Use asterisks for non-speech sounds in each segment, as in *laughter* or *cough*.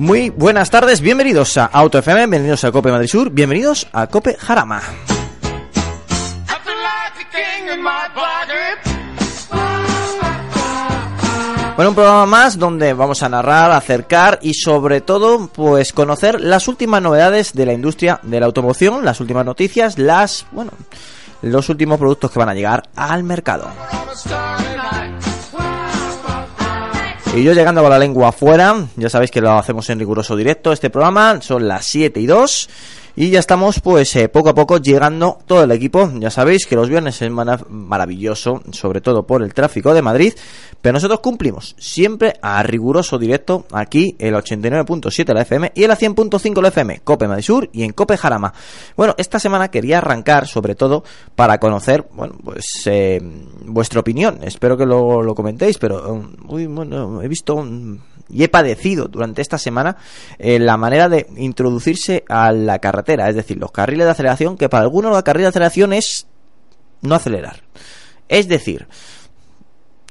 Muy buenas tardes, bienvenidos a Auto FM, bienvenidos a Cope Madrid Sur, bienvenidos a Cope Jarama. Bueno, un programa más donde vamos a narrar, acercar y sobre todo, pues conocer las últimas novedades de la industria de la automoción, las últimas noticias, las, bueno, los últimos productos que van a llegar al mercado. Y yo llegando con la lengua afuera, ya sabéis que lo hacemos en riguroso directo este programa, son las 7 y 2 y ya estamos pues eh, poco a poco llegando todo el equipo, ya sabéis que los viernes es mara- maravilloso, sobre todo por el tráfico de Madrid, pero nosotros cumplimos siempre a riguroso directo aquí el 89.7 la FM y el 100.5 la FM, Cope Madrid Sur y en Cope Jarama. Bueno, esta semana quería arrancar sobre todo para conocer, bueno, pues eh, vuestra opinión, espero que lo, lo comentéis, pero um, bueno, he visto y he padecido durante esta semana eh, la manera de introducirse a la es decir, los carriles de aceleración, que para algunos la carril de aceleración es no acelerar. Es decir,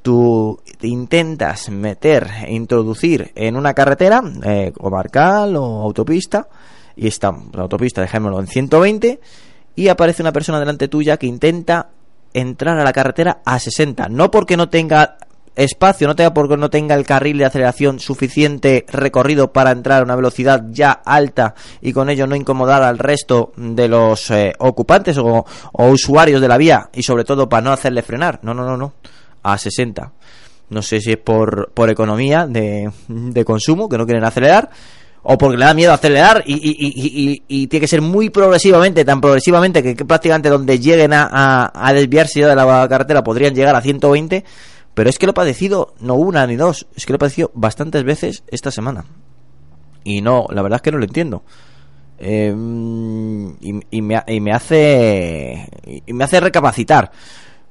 tú te intentas meter e introducir en una carretera eh, comarcal o autopista y está la autopista, dejémoslo en 120 y aparece una persona delante tuya que intenta entrar a la carretera a 60, no porque no tenga espacio, no tenga porque no tenga el carril de aceleración suficiente recorrido para entrar a una velocidad ya alta y con ello no incomodar al resto de los eh, ocupantes o, usuarios de la vía y sobre todo para no hacerle frenar. No, no, no, no. A 60. No sé si es por, por economía de, de consumo, que no quieren acelerar, o porque le da miedo acelerar y, y- y- y- tiene que ser muy progresivamente, tan progresivamente que, prácticamente donde lleguen a, a- a desviarse de la carretera podrían llegar a 120, pero es que lo he padecido no una ni dos, es que lo he padecido bastantes veces esta semana. Y no, la verdad es que no lo entiendo. Eh, y, y me, y me hace y me hace recapacitar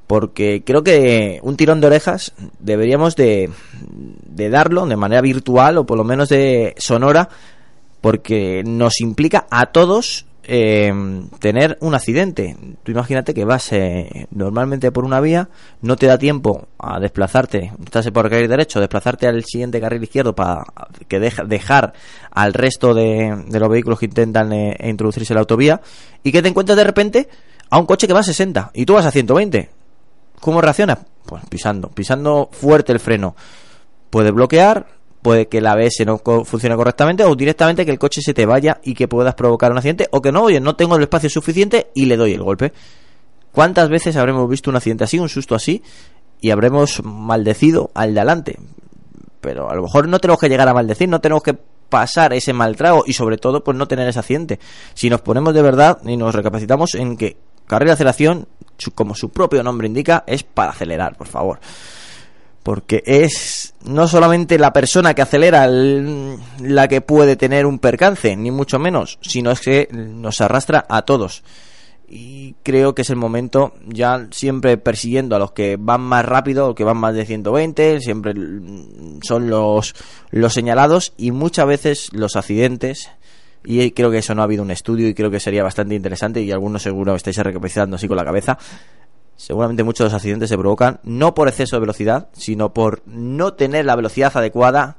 porque creo que un tirón de orejas deberíamos de, de darlo de manera virtual o por lo menos de sonora porque nos implica a todos eh, tener un accidente. Tú imagínate que vas eh, normalmente por una vía, no te da tiempo a desplazarte, estás por el carril derecho, desplazarte al siguiente carril izquierdo para que deja- dejar al resto de, los vehículos que intentan eh, introducirse en la autovía y que te encuentras de repente a un coche que va a 60 y tú vas a 120. ¿Cómo reaccionas? Pues pisando, pisando fuerte el freno. Puede bloquear, puede que la ABS no co- funcione correctamente o directamente que el coche se te vaya y que puedas provocar un accidente o que no, oye, no tengo el espacio suficiente y le doy el golpe. ¿Cuántas veces habremos visto un accidente así, un susto así y habremos maldecido al de adelante? Pero a lo mejor no tenemos que llegar a maldecir, no tenemos que pasar ese mal trago y sobre todo pues no tener ese accidente. Si nos ponemos de verdad y nos recapacitamos en que carril de aceleración, como su propio nombre indica, es para acelerar, por favor. Porque es no solamente la persona que acelera el- la que puede tener un percance, ni mucho menos, sino es que nos arrastra a todos. y creo que es el momento ya siempre persiguiendo a los que van más rápido, que van más de 120, siempre son los, los señalados y muchas veces los accidentes y creo que eso no ha habido un estudio y creo que sería bastante interesante y algunos seguro estáis recapacitando así con la cabeza. Seguramente muchos de los accidentes se provocan no por exceso de velocidad, sino por no tener la velocidad adecuada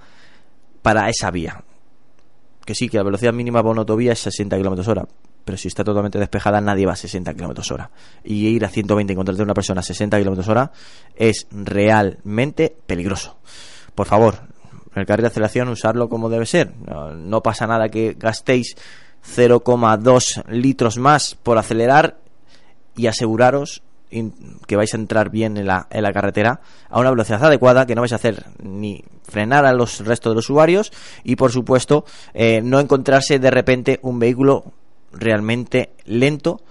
para esa vía. Que sí, que la velocidad mínima para una autovía es 60 km hora, pero si está totalmente despejada nadie va a 60 km hora. Y ir a 120 y encontrarte una persona a 60 km hora es realmente peligroso. Por favor, el carril de aceleración usarlo como debe ser. No, no pasa nada que gastéis 0,2 litros más por acelerar y aseguraros que vais a entrar bien en la, en la carretera a una velocidad adecuada, que no vais a hacer ni frenar a los restos de los usuarios y por supuesto eh, no encontrarse de repente un vehículo realmente lento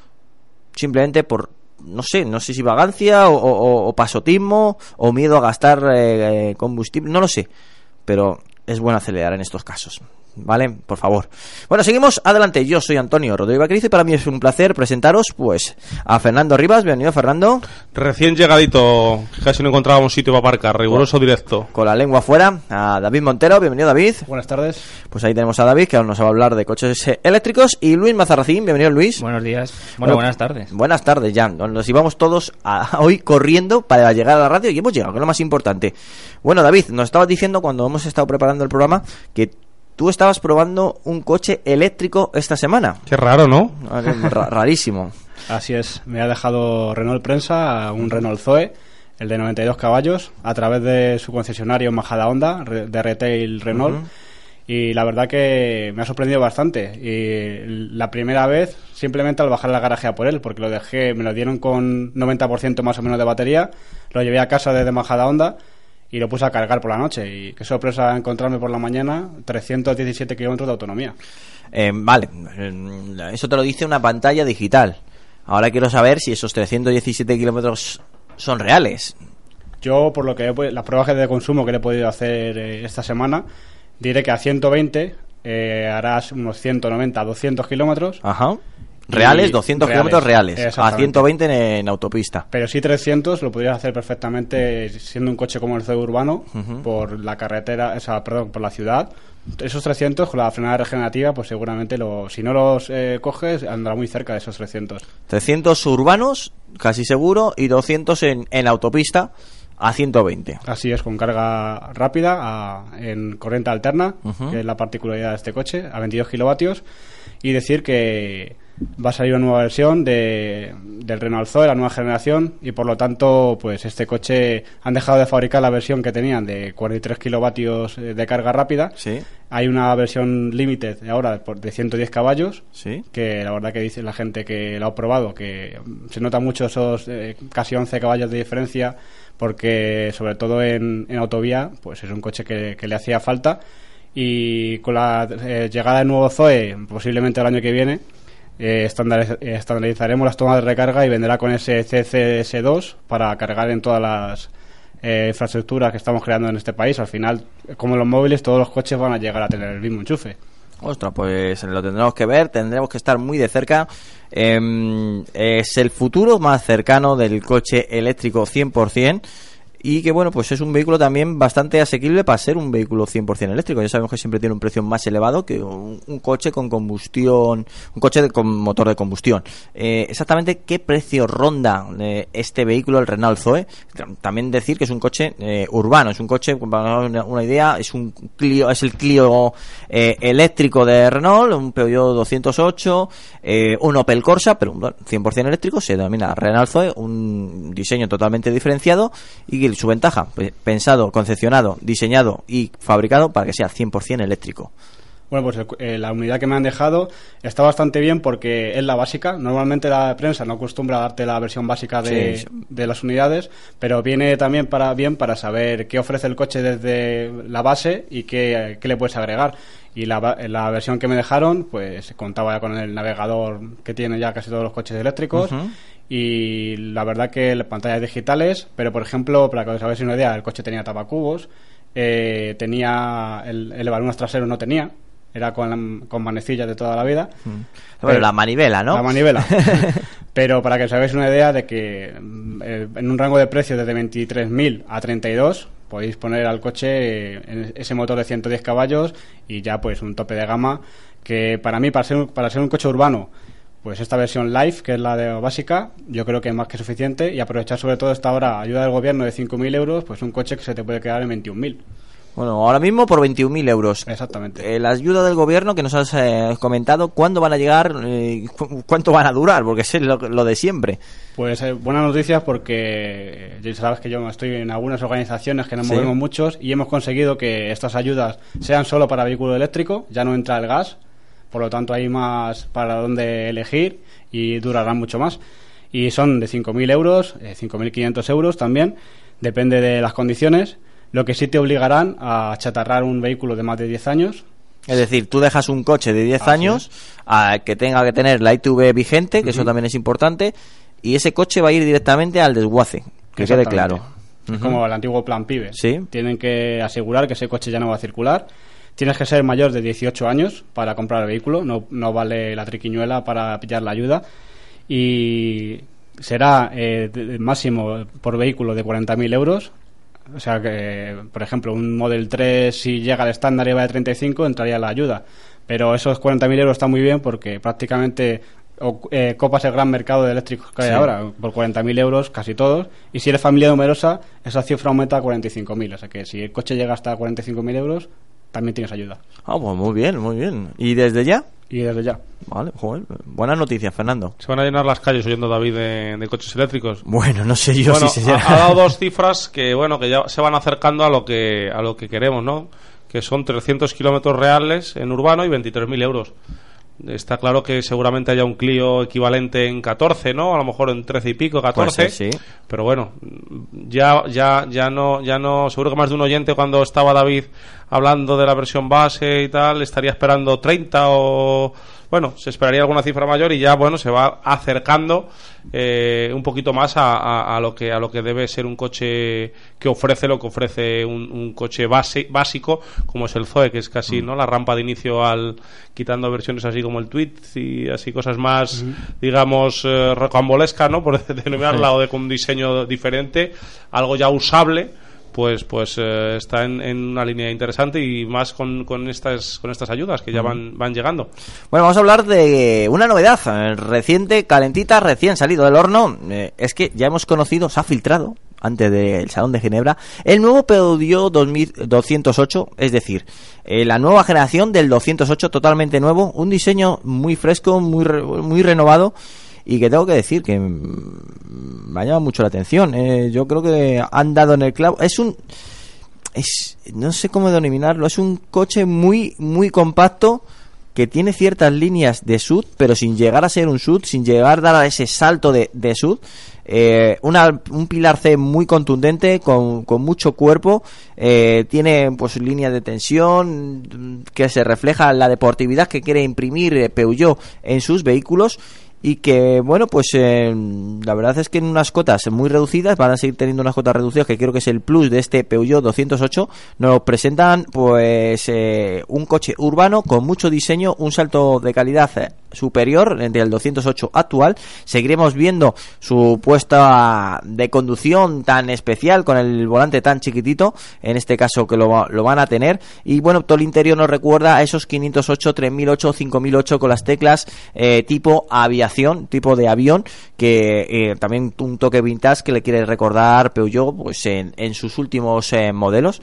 simplemente por no sé, no sé si vagancia o, o- pasotismo o miedo a gastar eh, eh, combustible, no lo sé, pero es bueno acelerar en estos casos. ¿Vale? Por favor. Bueno, seguimos adelante. Yo soy Antonio Rodrigo Bacriz y para mí es un placer presentaros pues a Fernando Rivas. Bienvenido, Fernando. Recién llegadito, casi no encontrábamos sitio para aparcar, riguroso directo. Con la lengua fuera. A David Montero. Bienvenido, David. Buenas tardes. Pues ahí tenemos a David que ahora nos va a hablar de coches eléctricos. Y Luis Mazarracín. Bienvenido, Luis. Buenos días. Bueno, Bueno, buenas tardes. Buenas tardes, ya. Nos íbamos todos a- *laughs* hoy corriendo para llegar a la radio y hemos llegado, que es lo más importante. Bueno, David, nos estabas diciendo cuando hemos estado preparando el programa que tú estabas probando un coche eléctrico esta semana. Qué raro, ¿no? Ah, *laughs* Rarísimo. Así es. Me ha dejado Renault Prensa un Renault Zoe, el de 92 caballos, a través de su concesionario Majada Honda, re- de retail Renault. Y la verdad que me ha sorprendido bastante. Y la primera vez, simplemente al bajar la garaje a por él, porque lo dejé, me lo dieron con 90% más o menos de batería, lo llevé a casa desde Majada Honda y lo puse a cargar por la noche. Y qué sorpresa encontrarme por la mañana 317 kilómetros de autonomía. Eh, vale, eh, eso te lo dice una pantalla digital. Ahora quiero saber si esos 317 kilómetros son reales. Yo, por lo que he las pruebas de consumo que le he podido hacer eh, esta semana, diré que a 120 eh, harás unos 190, 200 kilómetros, Ajá. Reales, Y 200 reales, kilómetros reales. A exactamente. 120 en, en autopista. pero sí 300 lo podrías hacer perfectamente siendo un coche como el Zoe urbano por la carretera, o sea, perdón, por la ciudad. Esos 300 con la frenada regenerativa, pues seguramente lo, si no los eh, coges andará muy cerca de esos 300. 300 urbanos, casi seguro, y 200 en, en autopista a 120. Así es, con carga rápida a- en corriente alterna, que es la particularidad de este coche, a 22 kilovatios. Y decir que va a salir una nueva versión de, del Renault Zoe, la nueva generación, y por lo tanto, pues este coche han dejado de fabricar la versión que tenían de 43 kilovatios eh, de carga rápida. Sí, Hay una versión limited ahora de 110 caballos, sí. que la verdad que dice la gente que lo ha probado, que se nota mucho esos eh, casi 11 caballos de diferencia, porque sobre todo en, en autovía, pues es un coche que, que le hacía falta. Y con la eh, llegada del nuevo Zoe, posiblemente el año que viene, eh, eh, estandarizaremos las tomas de recarga y vendrá con ese CCS2 para cargar en todas las eh, infraestructuras que estamos creando en este país. Al final, como los móviles, todos los coches van a llegar a tener el mismo enchufe. Ostras, pues lo tendremos que ver, tendremos que estar muy de cerca. Em, es el futuro más cercano del coche eléctrico 100%. Y que bueno, pues es un vehículo también bastante asequible para ser un vehículo 100% eléctrico. Ya sabemos que siempre tiene un precio más elevado que un, coche con combustión, un coche de- con motor de combustión. Eh, exactamente qué precio ronda eh, este vehículo, el Renault Zoe. También decir que es un coche eh, urbano, es un coche, para una, una idea, es un Clio, es el Clio eh, eléctrico de Renault, un Peugeot 208, eh, un Opel Corsa, pero un 100% eléctrico, se denomina Renault Zoe, un diseño totalmente diferenciado y que su ventaja, pues, pensado, concepcionado, diseñado y fabricado para que sea 100% eléctrico. Bueno, pues el eh, la unidad que me han dejado está bastante bien porque es la básica. Normalmente la prensa no acostumbra a darte la versión básica de, Sí, sí. de las unidades, pero viene también para bien para saber qué ofrece el coche desde la base y qué, qué le puedes agregar. Y la, la versión que me dejaron, pues contaba ya con el navegador que tienen ya casi todos los coches eléctricos. Y la verdad que las pantallas digitales, pero por ejemplo, para que os hagáis una idea, el coche tenía tapacubos, eh, tenía el, el elevalunas trasero no tenía, era con, con manecillas de toda la vida. Bueno, la manivela, ¿no? La manivela. *laughs* Pero para que os hagáis una idea de que eh, en un rango de precio desde 23.000 a 32 podéis poner al coche eh, ese motor de 110 caballos y ya pues un tope de gama que para mí para ser, para ser un coche urbano pues esta versión Live, que es la de básica, yo creo que es más que suficiente y aprovechar sobre todo esta hora ayuda del gobierno de 5.000 euros, pues un coche que se te puede quedar en 21.000. Bueno, ahora mismo por 21.000 euros. Exactamente. Eh, la ayuda del gobierno que nos has eh, comentado, ¿cuándo van a llegar? eh, cu- ¿Cuánto van a durar? Porque es lo, lo de siempre. Pues buenas noticias porque ya sabes que yo estoy en algunas organizaciones que nos Sí. movemos muchos y hemos conseguido que estas ayudas sean solo para vehículo eléctrico, ya no entra el gas, por lo tanto hay más para dónde elegir y durarán mucho más. Y son de 5.000 euros, eh, 5.500 euros también, depende de las condiciones, lo que sí te obligarán a chatarrar un vehículo de más de 10 años, Es decir, tú dejas un coche de 10 Así años a que tenga que tener la ITV vigente, que eso también es importante, y ese coche va a ir directamente al desguace, que quede claro. Es como el antiguo plan PIBE. Sí. Tienen que asegurar que ese coche ya no va a circular. Tienes que ser mayor de 18 años para comprar el vehículo. No, no vale la triquiñuela para pillar la ayuda. Y será eh, máximo por vehículo de 40.000 euros. O sea que, por ejemplo, un Model 3, si llega al estándar y va de 35, entraría la ayuda. Pero esos 40.000 euros están muy bien porque prácticamente o- eh, copas el gran mercado de eléctricos que hay Sí. ahora por 40.000 euros, casi todos. Y si eres familia numerosa, esa cifra aumenta a 45.000. O sea que si el coche llega hasta 45.000 euros, también tienes ayuda. Ah, pues muy bien, muy bien. ¿Y desde ya? Y desde ya. Vale, joder, buenas noticias, Fernando. Se van a llenar las calles oyendo David de, de coches eléctricos. Bueno, no sé yo bueno, si se ha dado dos *laughs* cifras que bueno que ya se van acercando a lo que a lo que queremos, ¿no? Que son 300 kilómetros reales en urbano y 23.000 euros. Está claro que seguramente haya un Clio equivalente en 14, ¿no? A lo mejor en 13 y pico, 14. Puede ser, sí. Pero bueno, ya ya ya no ya no seguro que más de un oyente cuando estaba David hablando de la versión base y tal estaría esperando 30 o bueno, se esperaría alguna cifra mayor y ya bueno, se va acercando eh, un poquito más a, a- a lo que a lo que debe ser un coche que ofrece lo que ofrece un, un coche base, básico como es el Zoe, que es casi no la rampa de inicio al quitando versiones así como el Tweet y así cosas más digamos eh, ¿no? *laughs* Por denominarla o de con un diseño diferente, algo ya usable pues pues eh, está en, en una línea interesante y más con, con estas con estas ayudas que ya van van llegando Bueno, vamos a hablar de una novedad eh, reciente, calentita, recién salido del horno. Eh, es que ya hemos conocido, se ha filtrado antes del Salón de Ginebra, el nuevo Peugeot 2208, es decir, eh, la nueva generación del 208 totalmente nuevo, un diseño muy fresco, muy re- muy renovado y que tengo que decir que me ha llamado mucho la atención. Eh, yo creo que han dado en el clavo. Es un es no sé cómo denominarlo, es un coche muy muy compacto que tiene ciertas líneas de sud, pero sin llegar a ser un sud, sin llegar a dar ese salto de, de sud. Eh, una- un pilar C muy contundente, con, con mucho cuerpo, eh, tiene pues línea de tensión mm, que se refleja la deportividad que quiere imprimir Peugeot en sus vehículos y que bueno pues eh, la verdad es que en unas cotas muy reducidas van a seguir teniendo unas cotas reducidas que creo que es el plus de este Peugeot 208 nos presentan pues eh, un coche urbano con mucho diseño un salto de calidad eh, superior entre el 208 actual. Seguiremos viendo su puesta de conducción tan especial con el volante tan chiquitito en este caso que lo, lo van a tener. Y bueno todo el interior nos recuerda a esos 508 3008 5008 con las teclas eh, tipo aviación tipo de avión que eh, también un toque vintage que le quiere recordar Peugeot pues en, en sus últimos eh, modelos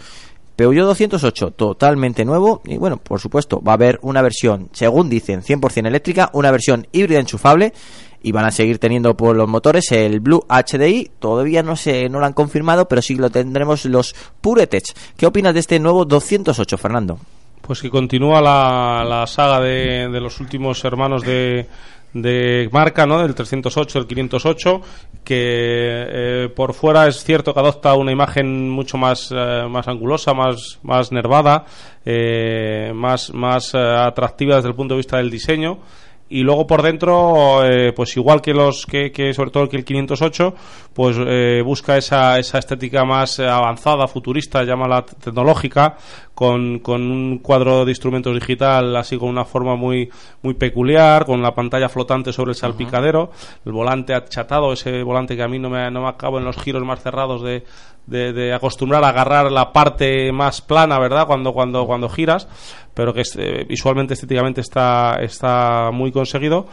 Peugeot 208 totalmente nuevo y bueno, por supuesto, va a haber una versión, según dicen, 100% eléctrica, una versión híbrida enchufable y van a seguir teniendo por los motores el Blue HDI, todavía no se no lo han confirmado, pero sí lo tendremos los PureTech. ¿Qué opinas de este nuevo 208, Fernando? Pues que continúa la, la saga de, de los últimos hermanos de, de marca, ¿no? Del 308, el 508, que eh, por fuera es cierto que adopta una imagen mucho más, eh, más angulosa, más, más nervada, eh, más, más atractiva desde el punto de vista del diseño. Y luego por dentro pues igual que los que, que sobre todo que el 508 pues eh, busca esa, esa estética más avanzada futurista llámala tecnológica con, con un cuadro de instrumentos digital, así con una forma muy, muy peculiar, con la pantalla flotante sobre el salpicadero, el volante achatado, ese volante que a mí no me, no me acabo en los giros más cerrados de, de, de acostumbrar a agarrar la parte más plana, ¿verdad? Cuando, cuando, cuando giras, pero que es, eh, visualmente, estéticamente está, está muy conseguido.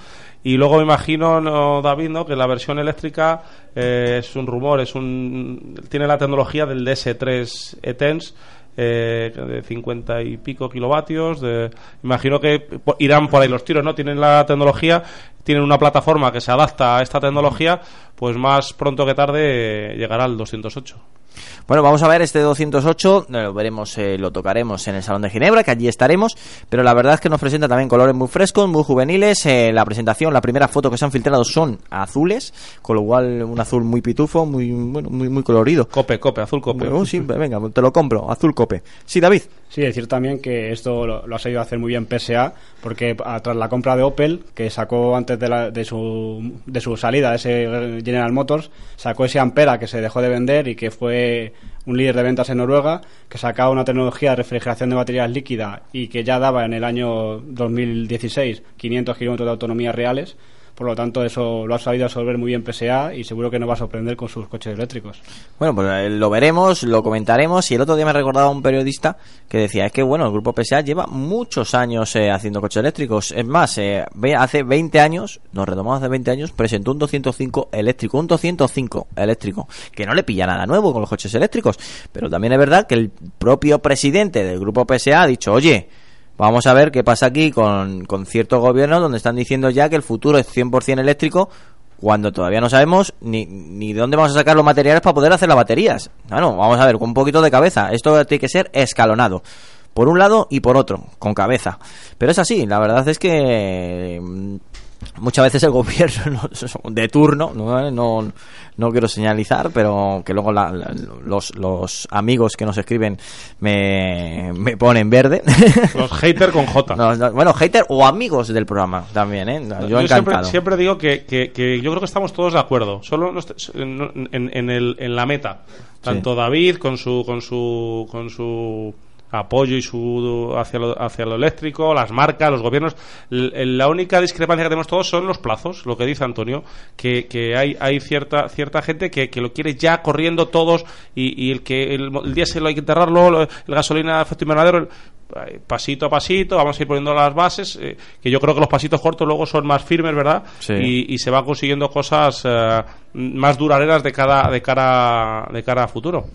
Y luego me imagino, ¿no, David, ¿no? que la versión eléctrica eh, es un rumor, es un tiene la tecnología del DS3 ETENS, eh, de 50 y pico kilovatios. De, imagino que irán por ahí los tiros, ¿no? Tienen la tecnología, tienen una plataforma que se adapta a esta tecnología, pues más pronto que tarde eh, llegará al 208. Bueno, vamos a ver este 208, eh, lo veremos, eh, lo tocaremos en el Salón de Ginebra, que allí estaremos, pero la verdad es que nos presenta también colores muy frescos, muy juveniles, eh, la presentación, la primera foto que se han filtrado son azules, con lo cual un azul muy pitufo, muy bueno, muy, muy colorido. Cope, cope, azul cope. Bueno, sí, venga, te lo compro, azul cope. Sí, David. Sí, decir también que esto lo, lo ha sabido hacer muy bien PSA, porque a- tras la compra de Opel, que sacó antes de, la- de, su, de su salida, ese General Motors, sacó ese Ampera que se dejó de vender y que fue un líder de ventas en Noruega, que sacaba una tecnología de refrigeración de baterías líquida y que ya daba en el año 2016 500 kilómetros de autonomía reales. Por lo tanto, eso lo ha sabido resolver muy bien PSA y seguro que nos va a sorprender con sus coches eléctricos. Bueno, pues eh, lo veremos, lo comentaremos. Y el otro día me recordaba un periodista que decía: es que, bueno, el grupo PSA lleva muchos años eh, haciendo coches eléctricos. Es más, eh, hace 20 años, nos retomamos hace 20 años, presentó un 205 eléctrico, un 205 eléctrico, que no le pilla nada nuevo con los coches eléctricos. Pero también es verdad que el propio presidente del grupo PSA ha dicho: oye, Vamos a ver qué pasa aquí con, con ciertos gobiernos donde están diciendo ya que el futuro es 100% eléctrico cuando todavía no sabemos ni, ni de dónde vamos a sacar los materiales para poder hacer las baterías. Bueno, vamos a ver, con un poquito de cabeza. Esto tiene que ser escalonado. Por un lado y por otro, con cabeza. Pero es así, la verdad es que mm, muchas veces el *laughs* gobierno no- de turno, no, no, no quiero señalizar, pero que luego la- la- los, los amigos que nos escriben me, me ponen verde. *laughs* Los haters con J. No, no, bueno, hater o amigos del programa también, ¿eh? Yo, siempre, encantado. siempre digo que, que- que yo creo que estamos todos de acuerdo, solo en- en el- en la meta. Tanto David con su con su con su apoyo y su hacia lo, hacia lo eléctrico, las marcas, los gobiernos. L- el- la única discrepancia que tenemos todos son los plazos, lo que dice Antonio, que, que hay, hay cierta cierta gente que, que lo quiere ya corriendo todos y, y el que el, el diésel hay que enterrarlo, lo- el gasolina efecto invernadero, el- eh, pasito a pasito, vamos a ir poniendo las bases, eh, que yo creo que los pasitos cortos luego son más firmes, ¿verdad? Sí. Y, y se van consiguiendo cosas eh, más duraderas de cara, de cara, de cara a futuro.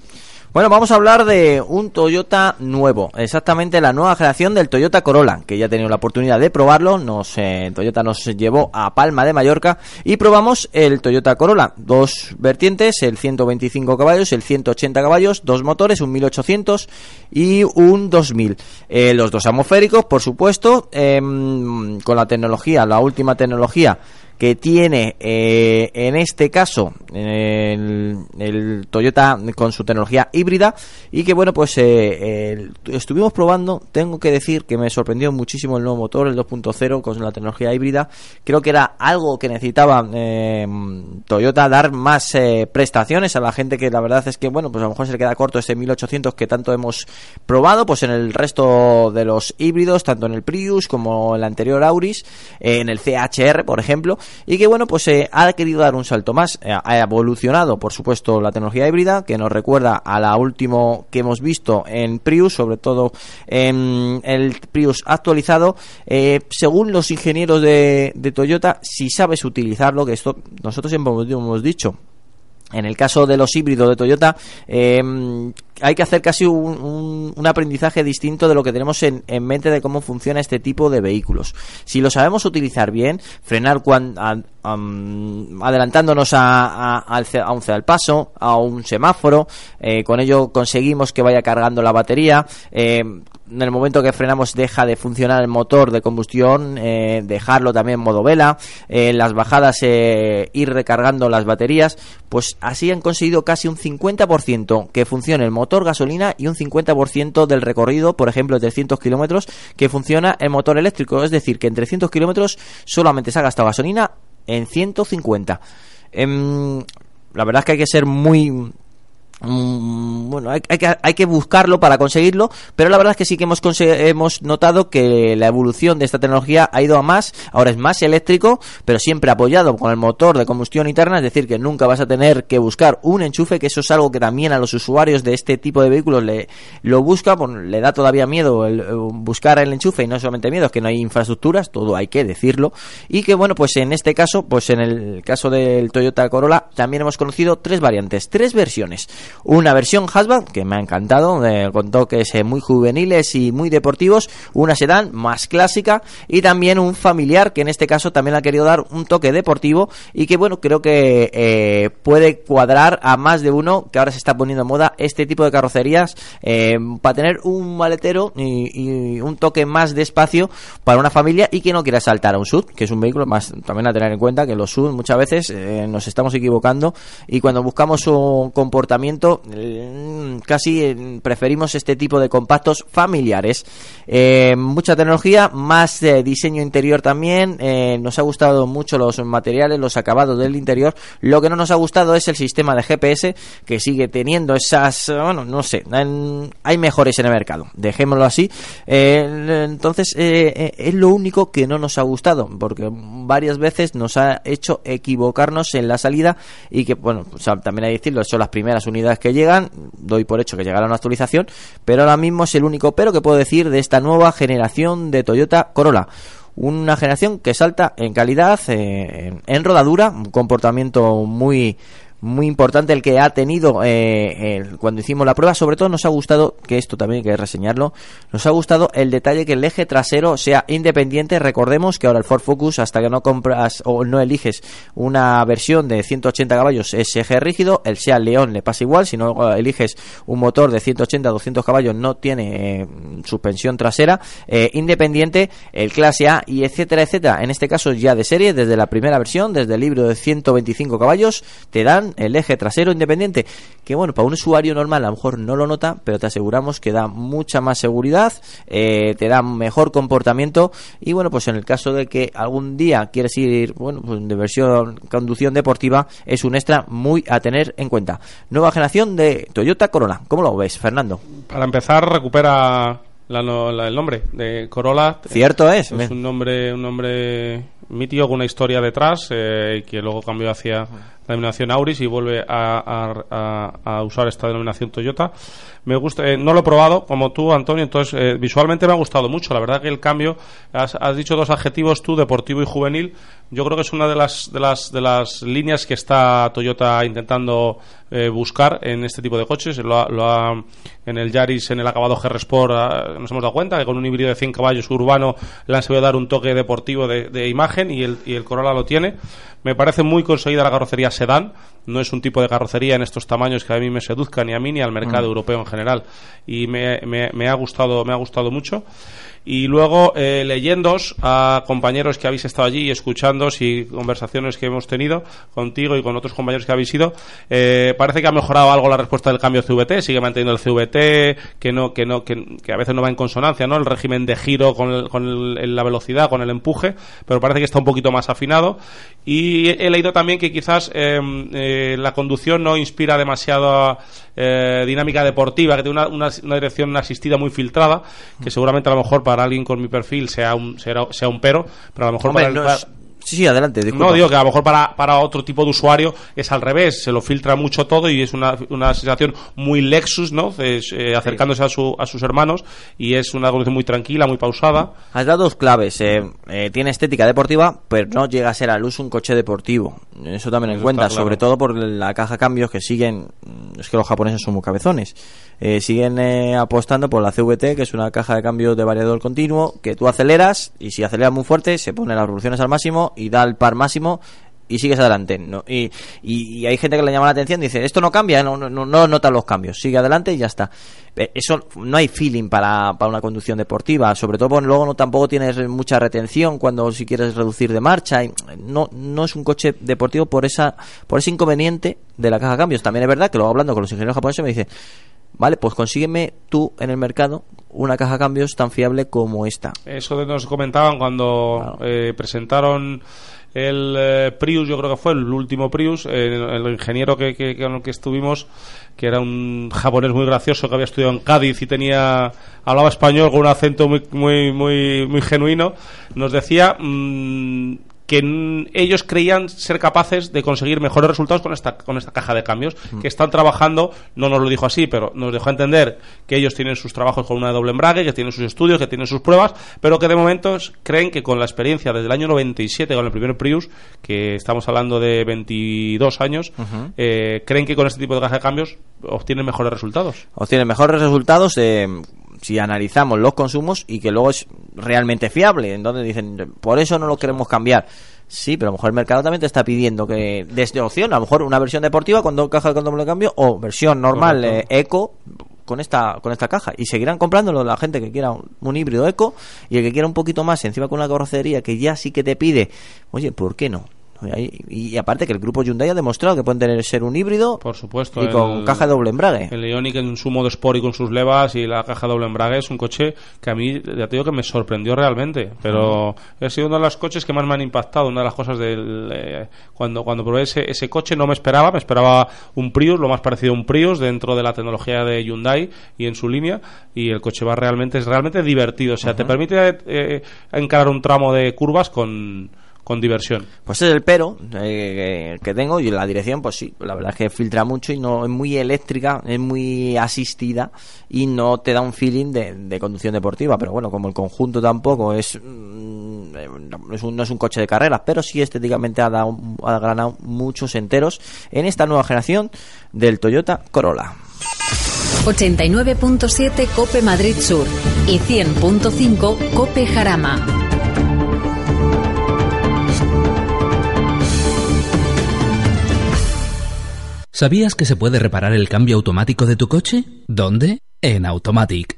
Bueno, vamos a hablar de un Toyota nuevo, exactamente la nueva generación del Toyota Corolla, que ya he tenido la oportunidad de probarlo, nos, eh, Toyota nos llevó a Palma de Mallorca y probamos el Toyota Corolla, dos vertientes, el 125 caballos, el 180 caballos, dos motores, un 1800 y un 2000. Eh, los dos atmosféricos, por supuesto, em, con la tecnología, la última tecnología que tiene eh, en este caso el, Toyota con su tecnología híbrida y que bueno pues eh, estuvimos probando. Tengo que decir que me sorprendió muchísimo el nuevo motor el 2.0 con la tecnología híbrida. Creo que era algo que necesitaba eh, Toyota dar más prestaciones a la gente que la verdad es que bueno pues a lo mejor se le queda corto este 1800 que tanto hemos probado pues en el resto de los híbridos tanto en el Prius como en el anterior Auris en el CHR por ejemplo y que bueno pues eh, ha querido dar un salto más. Eh, ha evolucionado por supuesto la tecnología híbrida que nos recuerda a la último que hemos visto en Prius sobre todo en el Prius actualizado. Eh, según los ingenieros de, de Toyota si sabes utilizarlo que esto nosotros siempre hemos dicho en el caso de los híbridos de Toyota, eh, hay que hacer casi un, un- aprendizaje distinto de lo que tenemos en, en mente de cómo funciona este tipo de vehículos. Si lo sabemos utilizar bien, frenar cuan- a- am, adelantándonos a, a- a un al paso, a un semáforo, eh, con ello conseguimos que vaya cargando la batería. eh, en el momento que frenamos deja de funcionar el motor de combustión, eh, dejarlo también en modo vela, eh, las bajadas eh, ir recargando las baterías, pues así han conseguido casi un 50% que funcione el motor gasolina y un 50% del recorrido, por ejemplo, de 300 kilómetros, que funciona el motor eléctrico. Es decir, que en 300 kilómetros solamente se ha gastado gasolina en 150. Em, la verdad es que hay que ser muy bueno, hay, que, hay que buscarlo para conseguirlo, pero la verdad es que sí que hemos, hemos notado que la evolución de esta tecnología ha ido a más, ahora es más eléctrico, pero siempre apoyado con el motor de combustión interna, es decir, que nunca vas a tener que buscar un enchufe, que eso es algo que también a los usuarios de este tipo de vehículos le, lo busca, bueno, le da todavía miedo eh, buscar el enchufe y no solamente miedo, es que no hay infraestructuras, todo hay que decirlo, y que bueno, pues en este caso, pues en el caso del Toyota Corolla, también hemos conocido tres variantes, tres versiones. Una versión hatchback, que me ha encantado, con toques eh, muy juveniles y muy deportivos. Una sedán más clásica. Y también un familiar, que en este caso también ha querido dar un toque deportivo. Y que bueno, creo que eh, puede cuadrar a más de uno, que ahora se está poniendo en moda este tipo de carrocerías, eh, para tener un maletero y, y un toque más de espacio para una familia y que no quiera saltar a un SUV, que es un vehículo más también a tener en cuenta que los SUV muchas veces nos estamos equivocando y cuando buscamos un comportamiento eh, casi eh, preferimos este tipo de compactos familiares. Eh, mucha tecnología, más eh, diseño interior también. nos ha gustado mucho los materiales, los acabados del interior. Lo que no nos ha gustado es el sistema de GPS que sigue teniendo esas, bueno, no sé, hay mejores en el mercado. Dejémoslo así. Entonces es lo único que no nos ha gustado porque varias veces nos ha hecho equivocarnos en la salida y que bueno, pues, también hay que decirlo, son las primeras unidades que llegan, doy por hecho que llegará una actualización, pero ahora mismo es el único pero que puedo decir de esta nueva generación de Toyota Corolla. Una generación que salta en calidad, eh, en, en rodadura, un comportamiento muy muy importante el que ha tenido eh, el- cuando hicimos la prueba. Sobre todo nos ha gustado, que esto también hay que reseñarlo, nos ha gustado el detalle que el eje trasero sea independiente. Recordemos que ahora el Ford Focus, hasta que no compras o no eliges una versión de 180 caballos, es eje rígido. El Seat León le pasa igual. Si no eh, eliges un motor de 180 200 caballos, no tiene eh, suspensión trasera independiente. El clase A y etcétera, etcétera. En este caso ya de serie, desde la primera versión, desde el libro de 125 caballos, te dan el eje trasero independiente. Que bueno, para un usuario normal a lo mejor no lo nota, pero te aseguramos que da mucha más seguridad, eh, te da mejor comportamiento. Y bueno, pues en el caso de que algún día quieres ir, bueno, pues de versión conducción deportiva, es un extra muy a tener en cuenta. Nueva generación de Toyota Corolla. ¿Cómo lo ves, Fernando? Para empezar, recupera la la- el nombre de Corolla. Cierto es. Es un nombre, un nombre mítico con una historia detrás eh, que luego cambió hacia la denominación Auris y vuelve a, usar esta denominación Toyota. Me gusta, eh, no lo he probado como tú, Antonio, entonces eh, visualmente me ha gustado mucho. La verdad que el cambio, has, has dicho dos adjetivos tú, deportivo y juvenil. Yo creo que es una de las de las de las líneas que está Toyota intentando eh, buscar en este tipo de coches. Lo ha- en el Yaris, en el acabado GR Sport, ah, nos hemos dado cuenta que con un híbrido de 100 caballos urbano le han sabido dar un toque deportivo de, de imagen y el, y el Corolla lo tiene. Me parece muy conseguida la carrocería sedán. No es un tipo de carrocería en estos tamaños que a mí me seduzca ni a mí ni al mercado Mm. europeo en general. Y me, me- me ha gustado, me ha gustado mucho. Y luego eh, a compañeros que habéis estado allí y escuchándos y conversaciones que hemos tenido contigo y con otros compañeros que habéis ido, eh, parece que ha mejorado algo la respuesta del cambio CVT, sigue manteniendo el CVT, que no, que no, que, que a veces no va en consonancia, ¿no? El régimen de giro con, el- con el- la velocidad, con el empuje, pero parece que está un poquito más afinado. Y he, he leído también que quizás eh, eh, la conducción no inspira demasiado eh, dinámica deportiva, que tiene una, una- una dirección asistida muy filtrada, que seguramente a lo mejor para alguien con mi perfil sea un, será- sea un pero, pero a lo mejor Hombre, para el- no para- Sí, sí, adelante. disculpa. no, digo que a lo mejor para, para otro tipo de usuario es al revés, se lo filtra mucho todo y es una, una sensación muy Lexus, ¿no? Es, eh, acercándose a, su, a sus hermanos y es una conducción muy tranquila, muy pausada. Has dado dos claves. eh, eh, tiene estética deportiva, pero no llega a ser al uso un coche deportivo. Eso también en cuenta, claro. sobre todo por la caja cambios que siguen. mm, Es que los japoneses son muy cabezones. Eh, siguen eh, apostando por la CVT, que es una caja de cambios de variador continuo, que tú aceleras y si aceleras muy fuerte se pone las revoluciones al máximo y da el par máximo y sigues adelante. ¿no? Y, y- hay gente que le llama la atención y dice, esto no cambia, no, no, no notan los cambios, sigue adelante y ya está. Eh, Eso no hay feeling para, para una conducción deportiva, sobre todo porque luego no tampoco tienes mucha retención cuando si quieres reducir de marcha. y no, no es un coche deportivo por esa por ese inconveniente de la caja de cambios. También es verdad que luego hablando con los ingenieros japoneses me dice, vale, pues consígueme tú en el mercado una caja de cambios tan fiable como esta. Eso nos comentaban cuando eh, presentaron el eh, Prius, yo creo que fue el último Prius, eh, el ingeniero que, que- con el que estuvimos, que era un japonés muy gracioso que había estudiado en Cádiz y tenía hablaba español con un acento muy muy muy, muy genuino, nos decía mm, que mm, ellos creían ser capaces de conseguir mejores resultados con esta con esta caja de cambios que están trabajando no nos lo dijo así pero nos dejó entender que ellos tienen sus trabajos con una doble embrague que tienen sus estudios que tienen sus pruebas pero que de momento creen que con la experiencia desde el año 97 con el primer Prius que estamos hablando de 22 años eh, creen que con este tipo de caja de cambios obtienen mejores resultados. Obtiene mejores resultados eh, si analizamos los consumos y que luego es realmente fiable. Entonces dicen, por eso no lo queremos cambiar. Sí, pero a lo mejor el mercado también te está pidiendo que desde opción, a lo mejor una versión deportiva con dos cajas con doble cambio o versión normal eh, eco con esta con esta caja y seguirán comprándolo la gente que quiera un, un híbrido eco y el que quiera un poquito más encima con una carrocería que ya sí que te pide oye ¿por qué no? Y, aparte que el grupo Hyundai ha demostrado que pueden tener ser un híbrido por supuesto y con el- caja de doble embrague El Ioniq en su modo Sport y con sus levas y la caja doble embrague es un coche que a mí, ya te digo que me sorprendió realmente. Pero ha sido uno de los coches que más me han impactado. Una de las cosas del. eh, cuando, cuando probé ese, ese coche no me esperaba, me esperaba un Prius, lo más parecido a un Prius dentro de la tecnología de Hyundai y en su línea. Y el coche va realmente, es realmente divertido. O sea, te permite eh, encarar un tramo de curvas con, con diversión. Pues es el pero eh, que tengo y la dirección, pues sí, la verdad es que filtra mucho y no es muy eléctrica, es muy asistida y no te da un feeling de, de conducción deportiva. Pero bueno, como el conjunto tampoco es, mm, no, es un, no es un coche de carreras, pero sí estéticamente ha, dado, ha ganado muchos enteros en esta nueva generación del Toyota Corolla. 89.7 Cope Madrid Sur y 100.5 Cope Jarama. ¿Sabías que se puede reparar el cambio automático de tu coche? ¿Dónde? En Automatic.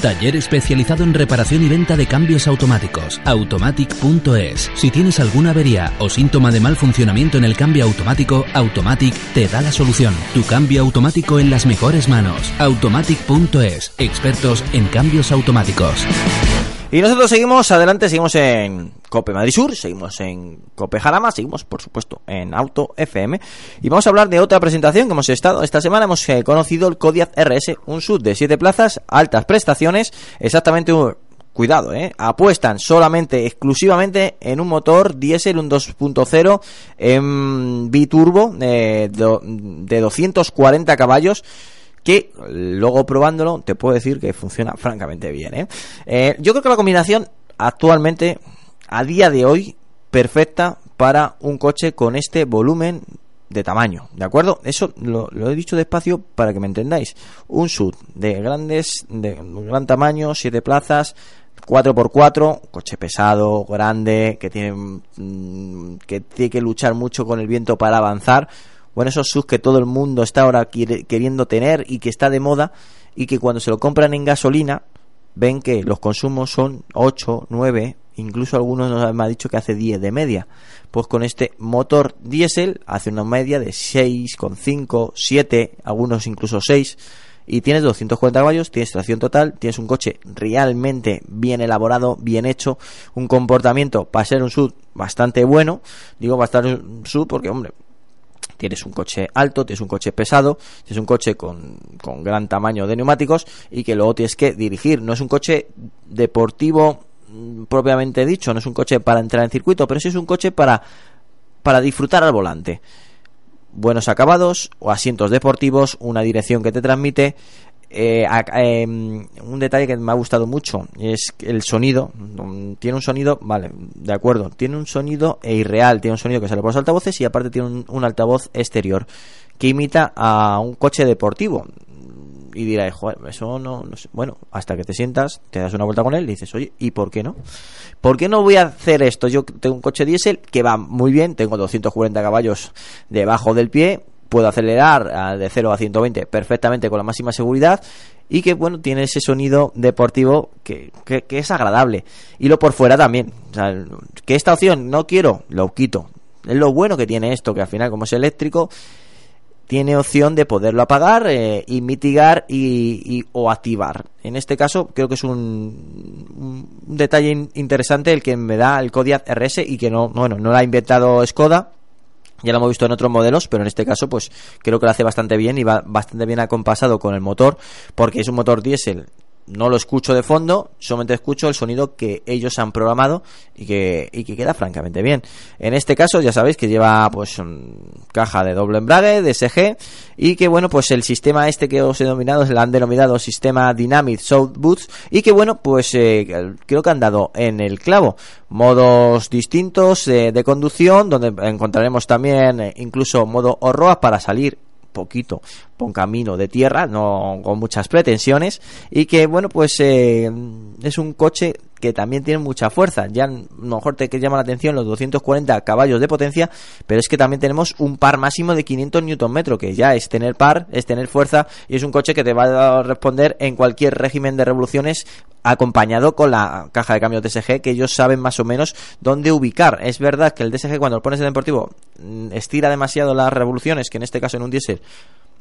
Taller especializado en reparación y venta de cambios automáticos. Automatic.es. Si tienes alguna avería o síntoma de mal funcionamiento en el cambio automático, Automatic te da la solución. Tu cambio automático en las mejores manos. Automatic.es. Expertos en cambios automáticos. Y nosotros seguimos adelante, seguimos en Cope Madrid Sur, seguimos en Cope Jarama, seguimos por supuesto en Auto FM y vamos a hablar de otra presentación que hemos estado esta semana, hemos eh, conocido el Kodiaq RS, un sub de 7 plazas, altas prestaciones, exactamente un Cuidado, eh, apuestan solamente, exclusivamente en un motor diésel, un 2.0 en biturbo eh, de 240 caballos que luego probándolo te puedo decir que funciona francamente bien. ¿eh? Eh, yo creo que la combinación actualmente, a día de hoy, perfecta para un coche con este volumen de tamaño, ¿de acuerdo? Eso lo, he dicho despacio para que me entendáis. Un SUV de grandes, de gran tamaño, siete plazas, 4x4, coche pesado, grande, que mm, que tiene que luchar mucho con el viento para avanzar. Bueno, esos SUVs que todo el mundo está ahora queriendo tener y que está de moda y que cuando se lo compran en gasolina ven que los consumos son 8, 9, incluso algunos nos me ha dicho que hace 10 de media. Pues con este motor diésel hace una media de 6,5, 7, algunos incluso 6 y tienes 240 caballos, tienes tracción total, tienes un coche realmente bien elaborado, bien hecho, un comportamiento para ser un sub bastante bueno, digo bastante un sub porque hombre, tienes un coche alto, tienes un coche pesado, tienes un coche con, con gran tamaño de neumáticos y que luego tienes que dirigir. No es un coche deportivo mm, propiamente dicho, no es un coche para entrar en circuito, pero sí es un coche para, para disfrutar al volante. Buenos acabados o asientos deportivos, una dirección que te transmite. Eh, eh, un detalle que me ha gustado mucho es el sonido. Mm, Tiene un sonido, vale, de acuerdo. Tiene un sonido e irreal. Tiene un sonido que sale por los altavoces y aparte tiene un, un altavoz exterior que imita a un coche deportivo. Y dirás, joder, eso no, no sé. Bueno, hasta que te sientas, te das una vuelta con él y dices, oye, ¿y por qué no? ¿Por qué no voy a hacer esto? Yo tengo un coche diésel que va muy bien, tengo 240 caballos debajo del pie, puedo acelerar de 0 a 120 perfectamente con la máxima seguridad y que, bueno, tiene ese sonido deportivo que, que, es agradable. Y lo por fuera también. Que esta opción no quiero, lo quito. Es lo bueno que tiene esto, que al final, como es eléctrico, tiene opción de poderlo apagar eh, y mitigar y, o activar. En este caso creo que es un, detalle in- interesante el que me da el Kodiaq RS y que no, bueno, no lo ha inventado Skoda, ya lo hemos visto en otros modelos, pero en este caso, pues creo que lo hace bastante bien y va bastante bien acompasado con el motor, porque es un motor diésel. No lo escucho de fondo, solamente escucho el sonido que ellos han programado y que, y que queda francamente bien. En este caso, ya sabéis que lleva pues caja de doble embrague, DSG, y que bueno, pues el sistema este que os he denominado, se lo han denominado sistema Dynamic South Boots, y que bueno, pues eh, creo que han dado en el clavo modos distintos eh, de conducción, donde encontraremos también eh, incluso modo horroa para salir poquito por camino de tierra, no con muchas pretensiones, y que bueno, pues eh, es un coche que también tiene mucha fuerza. Ya a lo mejor te llama la atención los 240 caballos de potencia, pero es que también tenemos un par máximo de 500 Nm, que ya es tener par, es tener fuerza, y es un coche que te va a responder en cualquier régimen de revoluciones acompañado con la caja de cambios DSG que ellos saben más o menos dónde ubicar. Es verdad que el DSG cuando lo pones en deportivo mm, estira demasiado las revoluciones, que en este caso en un diésel